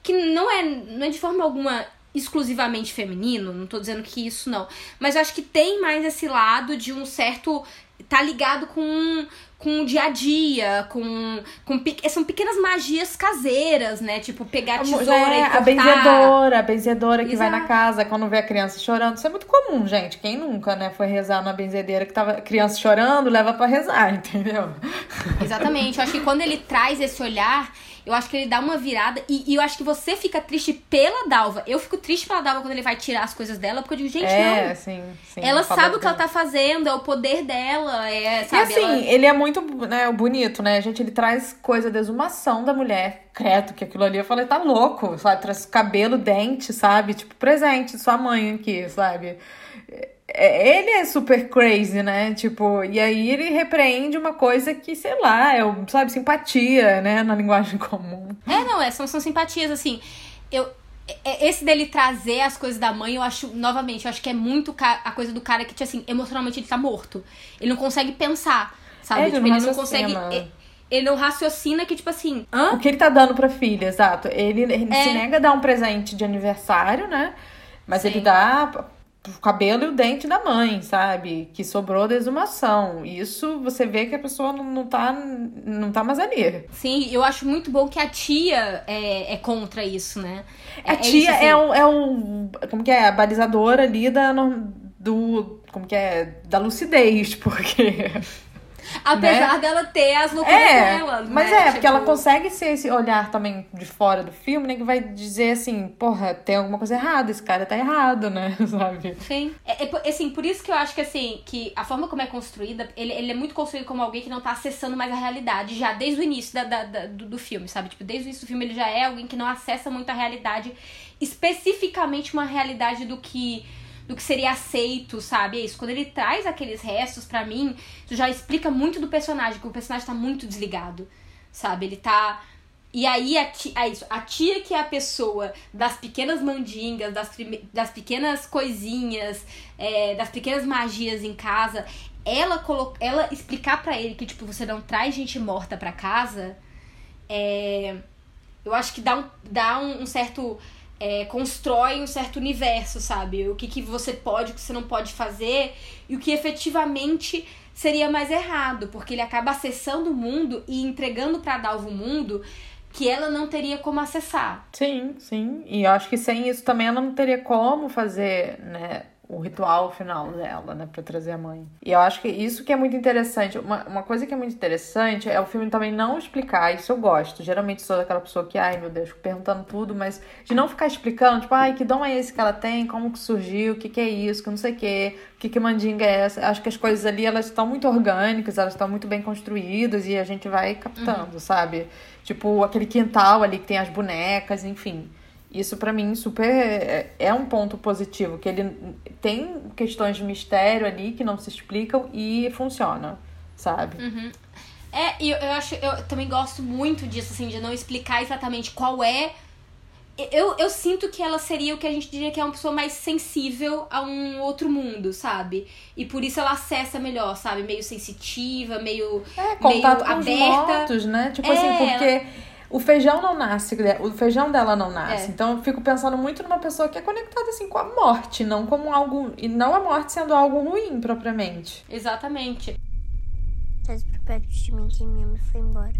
que não é, não é de forma alguma exclusivamente feminino, não tô dizendo que isso não, mas eu acho que tem mais esse lado de um certo tá ligado com com o dia a dia, com, com são pequenas magias caseiras, né? Tipo, pegar a tesoura é, e cortar. A benzedora, a benzedora que Exato. vai na casa quando vê a criança chorando. Isso é muito comum, gente. Quem nunca, né, foi rezar na benzedeira que tava criança chorando, leva para rezar, entendeu? Exatamente. Eu acho que quando ele traz esse olhar, eu acho que ele dá uma virada e, e, eu acho que você fica triste pela Dalva. Eu fico triste pela Dalva quando ele vai tirar as coisas dela, porque eu digo, gente, é, não. Sim, sim, ela sabe o que ela tá fazendo, é o poder dela, é, sabe? E assim, ela... ele é muito né, bonito, né? Gente, ele traz coisa da exumação da mulher. Credo, que aquilo ali eu falei, tá louco, sabe? Traz cabelo, dente, sabe? Tipo, presente, sua mãe aqui, sabe? é, ele é super crazy, né? Tipo, e aí ele repreende uma coisa que, sei lá, é, sabe, simpatia, né? Na linguagem comum. É, não, é, são, são simpatias, assim. Eu, é, esse dele trazer as coisas da mãe, eu acho, novamente, eu acho que é muito a coisa do cara que, tipo assim, emocionalmente ele tá morto. Ele não consegue pensar, sabe? É, tipo, ele ele não consegue. Ele não raciocina que, tipo assim. Hã? O que ele tá dando pra filha, exato. Ele, ele é. se nega a dar um presente de aniversário, né? Mas Sim. ele dá o cabelo e o dente da mãe, sabe? Que sobrou da exumação. Isso você vê que a pessoa não, não, tá, não tá mais ali. Sim, eu acho muito bom que a tia é, é contra isso, né? A é, tia é, isso, assim. é, um, é um. Como que é? A balizadora ali da. Do. Como que é? Da lucidez, porque. Apesar né? dela ter as loucuras é, dela. Mas né? é, porque ela tipo consegue ser esse olhar também de fora do filme, né? Que vai dizer assim, porra, tem alguma coisa errada, esse cara tá errado, né? Sabe? Sim. É, é, assim, por isso que eu acho que assim, que a forma como é construída, ele, ele é muito construído como alguém que não tá acessando mais a realidade já desde o início da, da, da do, do filme, sabe? Tipo, desde o início do filme ele já é alguém que não acessa muito a realidade, especificamente uma realidade do que do que seria aceito, sabe? É isso. Quando ele traz aqueles restos para mim, isso já explica muito do personagem, que o personagem tá muito desligado, sabe? Ele tá. E aí, a tia, é isso. A tia que é a pessoa das pequenas mandingas, das, das pequenas coisinhas, é, das pequenas magias em casa, ela, colo ela explicar para ele que, tipo, você não traz gente morta para casa, é, eu acho que dá um, dá um, um certo é, constrói um certo universo, sabe? O que, que você pode, o que você não pode fazer e o que efetivamente seria mais errado, porque ele acaba acessando o mundo e entregando para Dalva o mundo que ela não teria como acessar. Sim, sim. E eu acho que sem isso também ela não teria como fazer, né? O ritual final dela, né, para trazer a mãe. E eu acho que isso que é muito interessante. Uma, uma coisa que é muito interessante é o filme também não explicar, isso eu gosto. Geralmente sou daquela pessoa que, ai meu Deus, fico perguntando tudo, mas de não ficar explicando, tipo, ai, que dom é esse que ela tem, como que surgiu, o que que é isso, que não sei o que, o que que mandinga é essa. Acho que as coisas ali, elas estão muito orgânicas, elas estão muito bem construídas e a gente vai captando, uhum. sabe? Tipo, aquele quintal ali que tem as bonecas, enfim. Isso para mim super é, é um ponto positivo, que ele tem questões de mistério ali que não se explicam e funciona, sabe? Uhum. É, e eu, eu acho, eu também gosto muito disso, assim, de não explicar exatamente qual é. Eu, eu sinto que ela seria o que a gente diria que é uma pessoa mais sensível a um outro mundo, sabe? E por isso ela acessa melhor, sabe? Meio sensitiva, meio, é, contato meio com aberta. Os mortos, né? Tipo assim, é, assim, porque. Ela o feijão não nasce, o feijão dela não nasce. É. Então eu fico pensando muito numa pessoa que é conectada assim com a morte, não como algo. E não a morte sendo algo ruim propriamente. Exatamente. Traz pra perto de mim que minha mãe foi embora.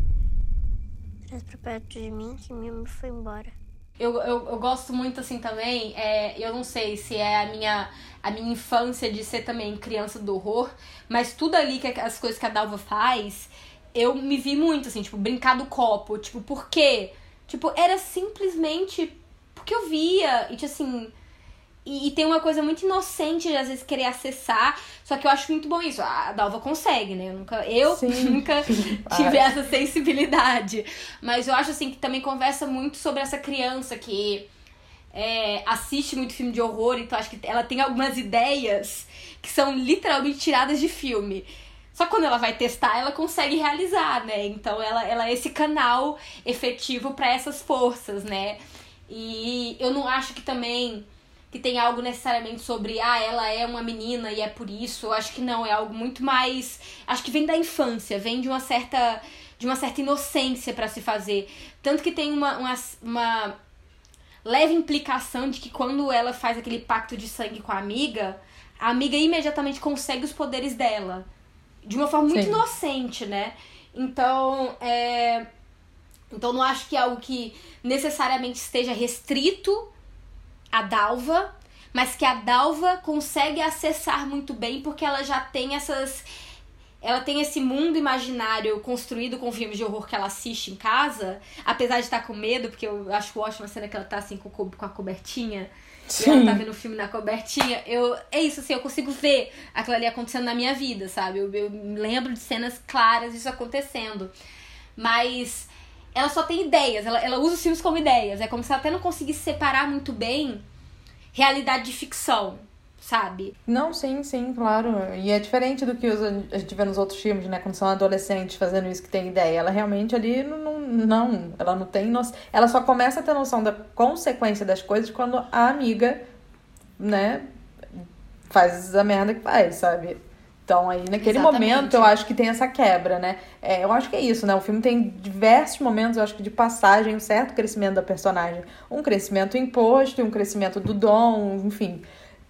Traz pra perto de mim que minha mãe foi embora. Eu, eu, eu gosto muito assim também, é, eu não sei se é a minha, a minha infância de ser também criança do horror, mas tudo ali que as coisas que a Dalva faz, eu me vi muito, assim, tipo, brincar do copo. Tipo, por quê? Tipo, era simplesmente porque eu via. E, tipo, assim. E, e, tem uma coisa muito inocente de às vezes querer acessar. Só que eu acho muito bom isso. A Dalva consegue, né? Eu nunca, eu nunca tive essa sensibilidade. Mas eu acho assim que também conversa muito sobre essa criança que é, assiste muito filme de horror, então acho que ela tem algumas ideias que são literalmente tiradas de filme. Só que quando ela vai testar, ela consegue realizar, né? Então ela, ela é esse canal efetivo para essas forças, né? E eu não acho que também que tem algo necessariamente sobre ah, ela é uma menina e é por isso. Eu acho que não, é algo muito mais, acho que vem da infância, vem de uma certa de uma certa inocência para se fazer. Tanto que tem uma, uma, uma leve implicação de que quando ela faz aquele pacto de sangue com a amiga, a amiga imediatamente consegue os poderes dela de uma forma muito Sim. inocente, né? Então, é... então não acho que é algo que necessariamente esteja restrito à Dalva, mas que a Dalva consegue acessar muito bem porque ela já tem essas ela tem esse mundo imaginário construído com filmes de horror que ela assiste em casa, apesar de estar com medo, porque eu acho ótima a cena que ela tá assim com, com a cobertinha Sim. e ela tá vendo o filme na cobertinha, eu. É isso, assim, eu consigo ver aquilo ali acontecendo na minha vida, sabe? Eu, eu lembro de cenas claras disso acontecendo. Mas ela só tem ideias, ela, ela usa os filmes como ideias. É como se ela até não conseguisse separar muito bem realidade de ficção. Sabe? Não, sim, sim, claro. E é diferente do que a gente vê nos outros filmes, né? Quando são adolescentes fazendo isso que tem ideia. Ela realmente ali não, não ela não tem noção. Ela só começa a ter noção da consequência das coisas quando a amiga, né, faz a merda que faz, sabe? Então, aí, naquele Exatamente. momento, eu acho que tem essa quebra, né? É, eu acho que é isso, né? O filme tem diversos momentos, eu acho que de passagem, um certo crescimento da personagem. Um crescimento imposto um crescimento do dom, enfim.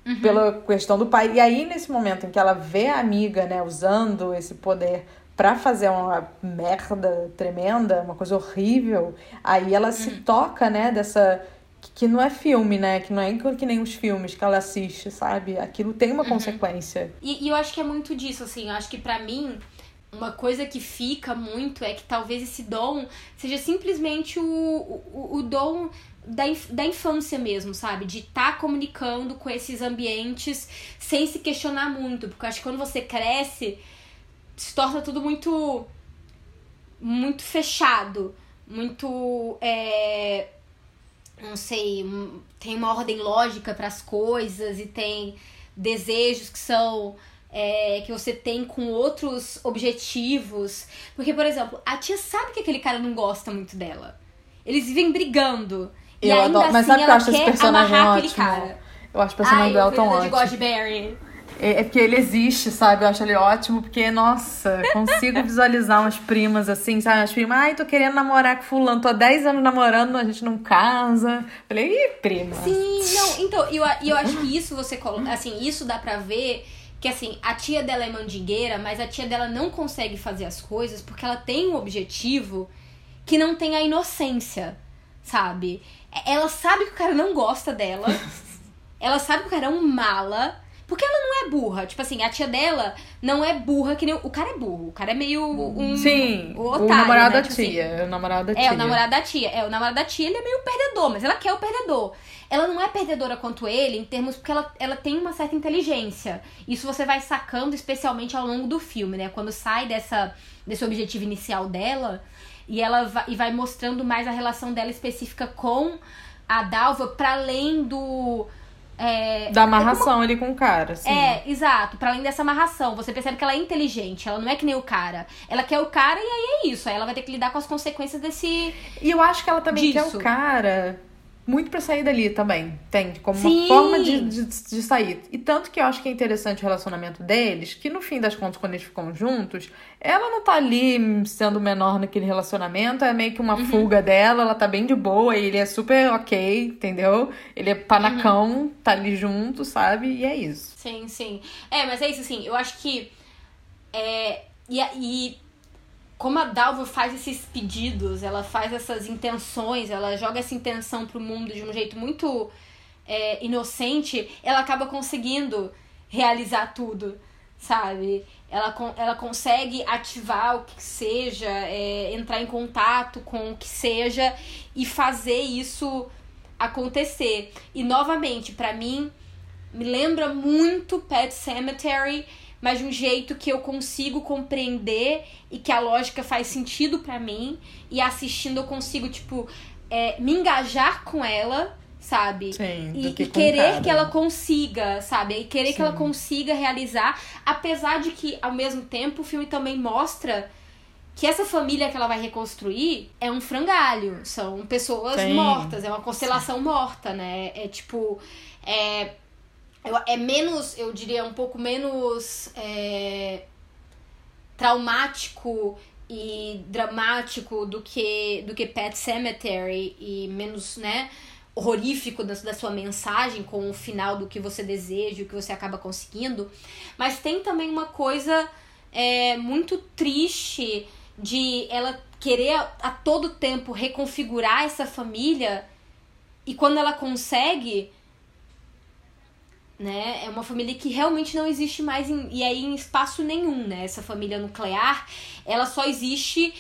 Uhum. Pela questão do pai. E aí, nesse momento em que ela vê a amiga, né, usando esse poder para fazer uma merda tremenda, uma coisa horrível, aí ela uhum. se toca, né, dessa que não é filme, né? Que não é que nem os filmes que ela assiste, sabe? Aquilo tem uma uhum. consequência. E, e, eu acho que é muito disso, assim. Eu acho que para mim, uma coisa que fica muito é que talvez esse dom seja simplesmente o, o, o dom da, da infância mesmo, sabe? De estar tá comunicando com esses ambientes sem se questionar muito. Porque eu acho que quando você cresce, se torna tudo muito. muito fechado. Muito. É, não sei, tem uma ordem lógica para as coisas e tem desejos que são é, que você tem com outros objetivos. Porque, por exemplo, a tia sabe que aquele cara não gosta muito dela. Eles vivem brigando. Eu e ainda adoro. Mas assim, sabe ela que eu acho esse personagem ótimo? Cara. Eu acho o personagem Ai, do Elton ótimo. de Godberry. É, é porque ele existe, sabe? Eu acho ele ótimo, porque, nossa, consigo visualizar umas primas assim, sabe? As primas, ai, tô querendo namorar com fulano, tô há 10 anos namorando, a gente não casa. Falei, ih, prima. Sim, não, então, e eu, eu acho que isso você coloca, assim, isso dá pra ver que assim, a tia dela é mandingueira, mas a tia dela não consegue fazer as coisas porque ela tem um objetivo que não tem a inocência, sabe? Ela sabe que o cara não gosta dela. ela sabe que o cara é um mala. Porque ela não é burra. Tipo assim, a tia dela não é burra que nem. O cara é burro. O cara é meio um. Sim. O, otário, o namorado né? da tipo tia. Assim, o namorado da tia. É, o namorado da tia. É, o namorado da tia, ele é meio perdedor, mas ela quer o perdedor. Ela não é perdedora quanto ele, em termos. Porque ela, ela tem uma certa inteligência. Isso você vai sacando, especialmente ao longo do filme, né? Quando sai dessa, desse objetivo inicial dela. E ela vai, e vai mostrando mais a relação dela específica com a Dalva, para além do é, da amarração ali com o cara, sim. É, exato. Para além dessa amarração, você percebe que ela é inteligente, ela não é que nem o cara. Ela quer o cara e aí é isso. Aí ela vai ter que lidar com as consequências desse. E eu acho que ela também disso. quer o cara muito para sair dali também. Tem, como Sim. uma forma de, de, de, sair. E tanto que eu acho que é interessante o relacionamento deles, que no fim das contas, quando eles ficam juntos, ela não tá ali sendo menor naquele relacionamento, é meio que uma uhum. fuga dela, ela tá bem de boa, e ele é super ok, entendeu? Ele é panacão, uhum. tá ali junto, sabe? E é isso. Sim, sim. É, mas é isso, assim, eu acho que. É, e, e como a Dalva faz esses pedidos, ela faz essas intenções, ela joga essa intenção pro mundo de um jeito muito é, inocente, ela acaba conseguindo realizar tudo, sabe? Ela, ela consegue ativar o que seja, é, entrar em contato com o que seja e fazer isso acontecer. E novamente, para mim, me lembra muito Pet Cemetery mas de um jeito que eu consigo compreender e que a lógica faz sentido para mim. E assistindo eu consigo, tipo, é, me engajar com ela, sabe? Sim, e, que e querer que ela consiga, sabe? E querer Sim. que ela consiga realizar, apesar de que, ao mesmo tempo, o filme também mostra que essa família que ela vai reconstruir é um frangalho. São pessoas Sim. mortas, é uma constelação Sim. morta, né? É tipo. É, é menos, eu diria, um pouco menos é, traumático e dramático do que do que Pet Cemetery e menos, né, horrorífico da, da sua mensagem com o final do que você deseja, o que você acaba conseguindo, mas tem também uma coisa é, muito triste de ela querer a, a todo tempo reconfigurar essa família e quando ela consegue né? É uma família que realmente não existe mais em, e aí em espaço nenhum, né? Essa família nuclear, ela só existe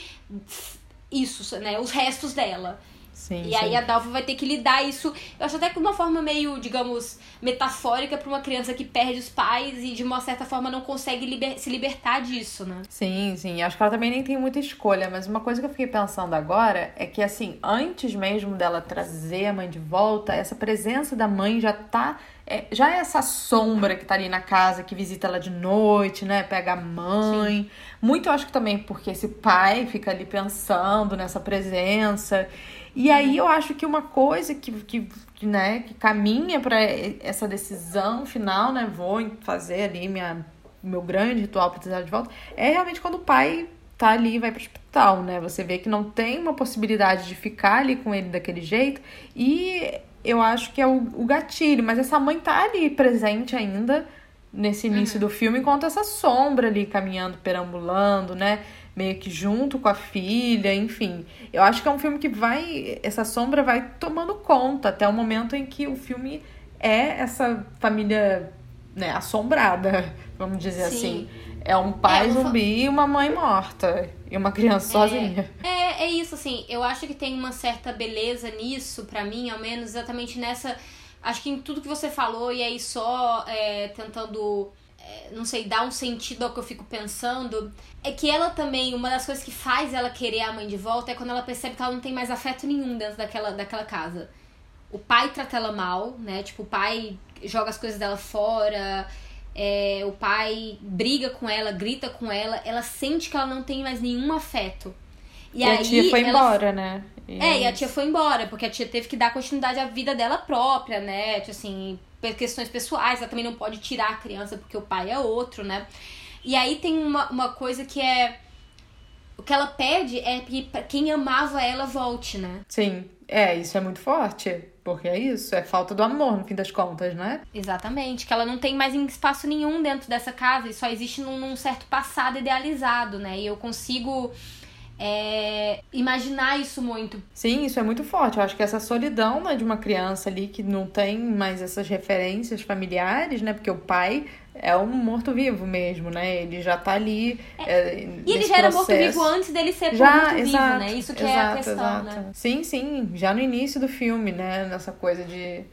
isso, né? Os restos dela. Sim, e sim. aí a Dalva vai ter que lidar isso, eu acho até que de uma forma meio, digamos, metafórica para uma criança que perde os pais e de uma certa forma não consegue liber se libertar disso, né? Sim, sim. Acho que ela também nem tem muita escolha, mas uma coisa que eu fiquei pensando agora é que, assim, antes mesmo dela trazer a mãe de volta, essa presença da mãe já tá. É, já é essa sombra que tá ali na casa, que visita ela de noite, né? Pega a mãe. Sim. Muito, eu acho que também porque esse pai fica ali pensando nessa presença. E aí eu acho que uma coisa que, que, que né, que caminha para essa decisão final, né? Vou fazer ali minha, meu grande ritual para trazer de volta, é realmente quando o pai tá ali e vai pro hospital, né? Você vê que não tem uma possibilidade de ficar ali com ele daquele jeito. E eu acho que é o, o gatilho, mas essa mãe tá ali presente ainda nesse início uhum. do filme, enquanto essa sombra ali caminhando, perambulando, né? meio que junto com a filha, enfim. Eu acho que é um filme que vai. Essa sombra vai tomando conta até o momento em que o filme é essa família né, assombrada, vamos dizer Sim. assim. É um pai é, zumbi e uma mãe morta. E uma criança é, sozinha. É, é isso, assim. Eu acho que tem uma certa beleza nisso, para mim, ao menos, exatamente nessa. Acho que em tudo que você falou, e aí só é, tentando é, não sei, dar um sentido ao que eu fico pensando, é que ela também, uma das coisas que faz ela querer a mãe de volta é quando ela percebe que ela não tem mais afeto nenhum dentro daquela, daquela casa. O pai trata ela mal, né? Tipo, o pai joga as coisas dela fora, é, o pai briga com ela, grita com ela, ela sente que ela não tem mais nenhum afeto. E, e aí, a tia foi ela... embora, né? E é, e a tia foi embora, porque a tia teve que dar continuidade à vida dela própria, né? Tipo assim, questões pessoais, ela também não pode tirar a criança porque o pai é outro, né? E aí tem uma, uma coisa que é. O que ela pede é que quem amava ela volte, né? Sim, é, isso é muito forte. Porque é isso, é falta do amor, no fim das contas, né? Exatamente, que ela não tem mais espaço nenhum dentro dessa casa e só existe num, num certo passado idealizado, né? E eu consigo é, imaginar isso muito. Sim, isso é muito forte. Eu acho que essa solidão né, de uma criança ali que não tem mais essas referências familiares, né? Porque o pai é um morto-vivo mesmo, né? Ele já tá ali. É, é, e ele já era morto-vivo antes dele ser morto-vivo, né? Isso que exato, é a questão, exato. né? Sim, sim. Já no início do filme, né? Nessa coisa de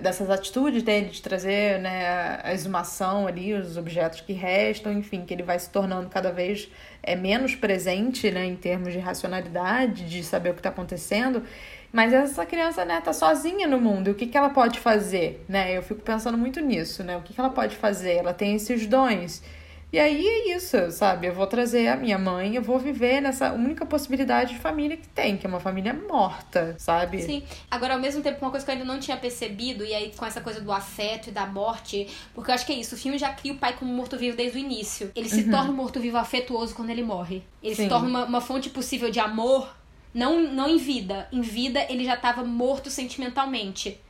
dessas atitudes dele de trazer né, a exumação ali, os objetos que restam, enfim, que ele vai se tornando cada vez é, menos presente né, em termos de racionalidade, de saber o que está acontecendo. Mas essa criança né, tá sozinha no mundo. E o que, que ela pode fazer? Né? Eu fico pensando muito nisso, né? O que, que ela pode fazer? Ela tem esses dons. E aí é isso, sabe? Eu vou trazer a minha mãe, eu vou viver nessa única possibilidade de família que tem, que é uma família morta, sabe? Sim. Agora, ao mesmo tempo, uma coisa que eu ainda não tinha percebido, e aí com essa coisa do afeto e da morte, porque eu acho que é isso, o filme já cria o pai como morto-vivo desde o início. Ele se uhum. torna um morto-vivo afetuoso quando ele morre. Ele Sim. se torna uma, uma fonte possível de amor, não, não em vida. Em vida, ele já estava morto sentimentalmente.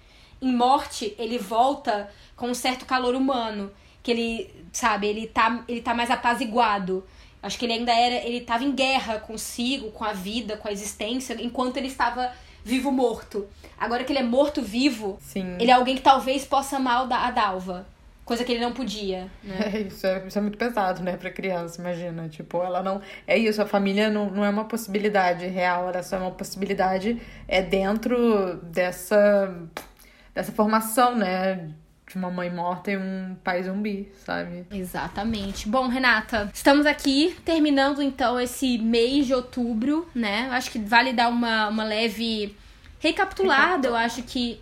Em morte, ele volta com um certo calor humano que ele, sabe, ele tá, ele tá mais apaziguado. Acho que ele ainda era, ele tava em guerra consigo, com a vida, com a existência, enquanto ele estava vivo morto. Agora que ele é morto vivo, Sim. ele é alguém que talvez possa amar a Dalva. Coisa que ele não podia, né? É, isso, é, isso é muito pesado, né, pra criança, imagina. Tipo, ela não. É isso, a família não, não é uma possibilidade real, ela só é uma possibilidade é dentro dessa, dessa formação, né? de uma mãe morta e um pai zumbi, sabe? Exatamente. Bom, Renata, estamos aqui terminando então esse mês de outubro, né? Acho que vale dar uma, uma leve recapitulada. Eu acho que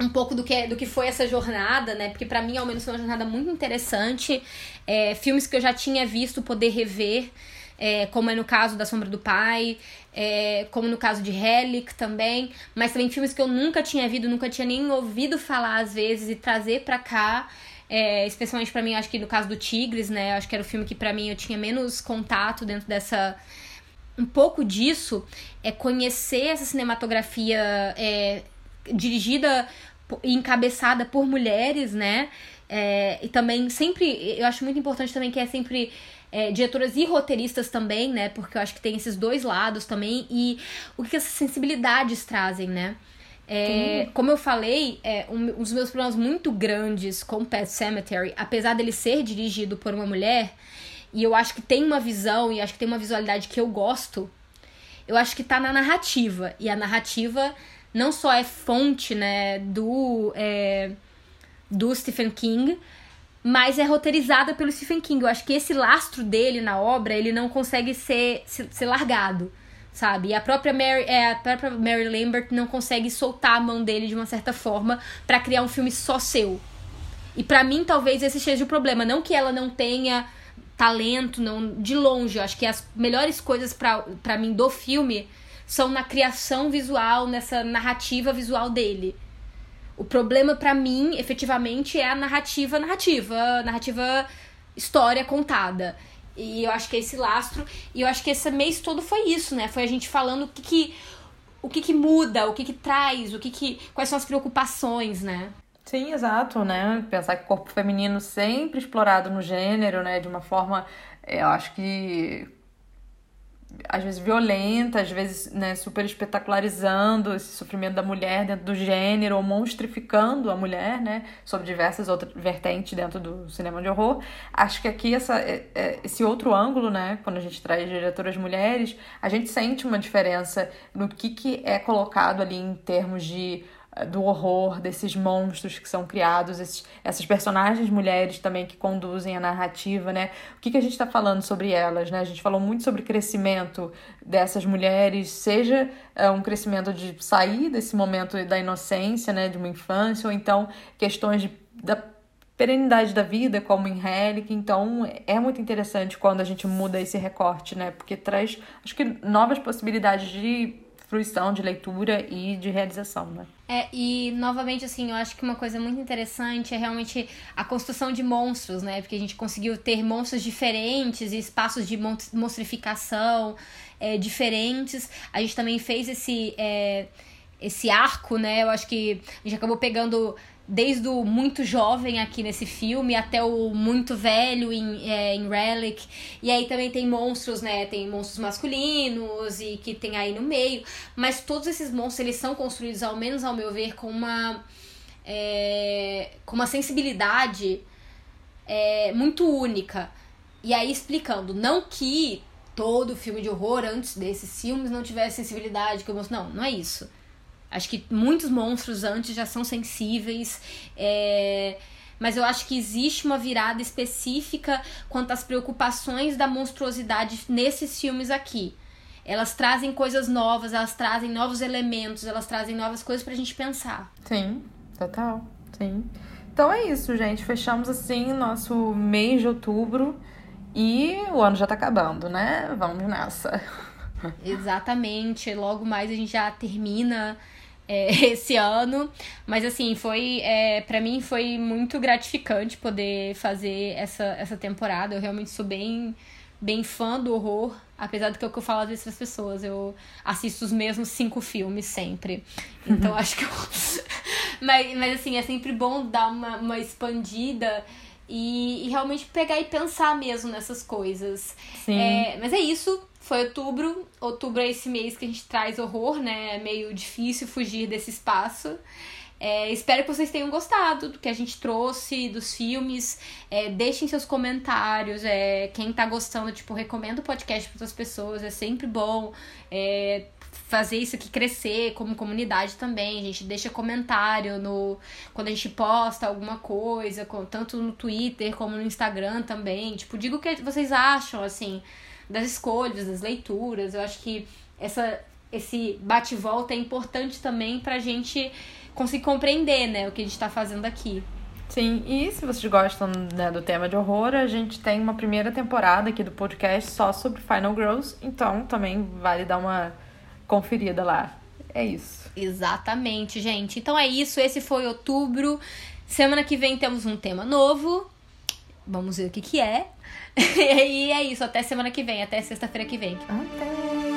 um pouco do que, do que foi essa jornada, né? Porque para mim, ao menos, foi uma jornada muito interessante. É, filmes que eu já tinha visto poder rever é, como é no caso da Sombra do Pai, é, como no caso de Relic também, mas também filmes que eu nunca tinha visto, nunca tinha nem ouvido falar às vezes e trazer pra cá. É, especialmente para mim, acho que no caso do Tigres, né? Acho que era o filme que para mim eu tinha menos contato dentro dessa. Um pouco disso é conhecer essa cinematografia é, dirigida e encabeçada por mulheres, né? É, e também sempre, eu acho muito importante também que é sempre é, diretoras e roteiristas também, né? Porque eu acho que tem esses dois lados também. E o que essas sensibilidades trazem, né? É, como eu falei, é, um, um, dos meus problemas muito grandes com Pet Cemetery, apesar dele ser dirigido por uma mulher, e eu acho que tem uma visão e acho que tem uma visualidade que eu gosto, eu acho que tá na narrativa. E a narrativa não só é fonte, né, do, é, do Stephen King, mas é roteirizada pelo Stephen King. Eu acho que esse lastro dele na obra, ele não consegue ser, ser, ser largado, sabe? E a própria Mary, é, a própria Mary Lambert não consegue soltar a mão dele de uma certa forma para criar um filme só seu. E para mim, talvez esse seja o problema. Não que ela não tenha talento, não de longe. Eu acho que as melhores coisas para mim do filme são na criação visual, nessa narrativa visual dele. O problema para mim, efetivamente, é a narrativa, narrativa, narrativa história contada. E eu acho que é esse lastro, e eu acho que esse mês todo foi isso, né? Foi a gente falando o que que, o que, que muda, o que que traz, o que que quais são as preocupações, né? Sim, exato, né? Pensar que o corpo feminino sempre explorado no gênero, né? De uma forma, eu acho que às vezes violenta, às vezes né, super espetacularizando esse sofrimento da mulher dentro do gênero, ou monstrificando a mulher, né, sobre diversas outras vertentes dentro do cinema de horror. Acho que aqui essa, é, é, esse outro ângulo, né, quando a gente traz diretoras mulheres, a gente sente uma diferença no que, que é colocado ali em termos de do horror, desses monstros que são criados, esses, essas personagens mulheres também que conduzem a narrativa, né? O que, que a gente está falando sobre elas, né? A gente falou muito sobre crescimento dessas mulheres, seja é, um crescimento de sair desse momento da inocência, né? De uma infância, ou então questões de, da perenidade da vida, como em Relic. Então, é muito interessante quando a gente muda esse recorte, né? Porque traz, acho que, novas possibilidades de fruição de leitura e de realização, né? É, e novamente, assim, eu acho que uma coisa muito interessante é realmente a construção de monstros, né? Porque a gente conseguiu ter monstros diferentes e espaços de monstrificação é, diferentes. A gente também fez esse, é, esse arco, né? Eu acho que a gente acabou pegando desde o muito jovem aqui nesse filme até o muito velho em, é, em Relic. E aí também tem monstros, né? Tem monstros masculinos e que tem aí no meio. Mas todos esses monstros, eles são construídos, ao menos ao meu ver, com uma, é, com uma sensibilidade é, muito única. E aí explicando, não que todo filme de horror antes desses filmes não tivesse sensibilidade, que eu. Não, não é isso. Acho que muitos monstros antes já são sensíveis. É... Mas eu acho que existe uma virada específica quanto às preocupações da monstruosidade nesses filmes aqui. Elas trazem coisas novas, elas trazem novos elementos, elas trazem novas coisas pra gente pensar. Sim, total. Sim. Então é isso, gente. Fechamos assim nosso mês de outubro e o ano já tá acabando, né? Vamos nessa. Exatamente. Logo mais a gente já termina é, esse ano. Mas assim, foi. É, para mim foi muito gratificante poder fazer essa, essa temporada. Eu realmente sou bem, bem fã do horror. Apesar do que, eu falo às vezes para as pessoas, eu assisto os mesmos cinco filmes sempre. Então acho que eu. mas, mas assim, é sempre bom dar uma, uma expandida. E, e realmente pegar e pensar mesmo nessas coisas. Sim. É, mas é isso foi outubro. Outubro é esse mês que a gente traz horror, né? É meio difícil fugir desse espaço. É, espero que vocês tenham gostado do que a gente trouxe, dos filmes. É, deixem seus comentários. É, quem tá gostando, tipo, recomenda o podcast para outras pessoas. É sempre bom é, fazer isso aqui crescer como comunidade também. A gente deixa comentário no quando a gente posta alguma coisa, tanto no Twitter como no Instagram também. Tipo, diga o que vocês acham, assim das escolhas, das leituras. Eu acho que essa, esse bate-volta é importante também pra gente conseguir compreender, né, o que a gente tá fazendo aqui. Sim, e se vocês gostam né, do tema de horror, a gente tem uma primeira temporada aqui do podcast só sobre Final Girls, então também vale dar uma conferida lá. É isso. Exatamente, gente. Então é isso, esse foi outubro. Semana que vem temos um tema novo. Vamos ver o que, que é. e é isso, até semana que vem, até sexta-feira que vem. Até!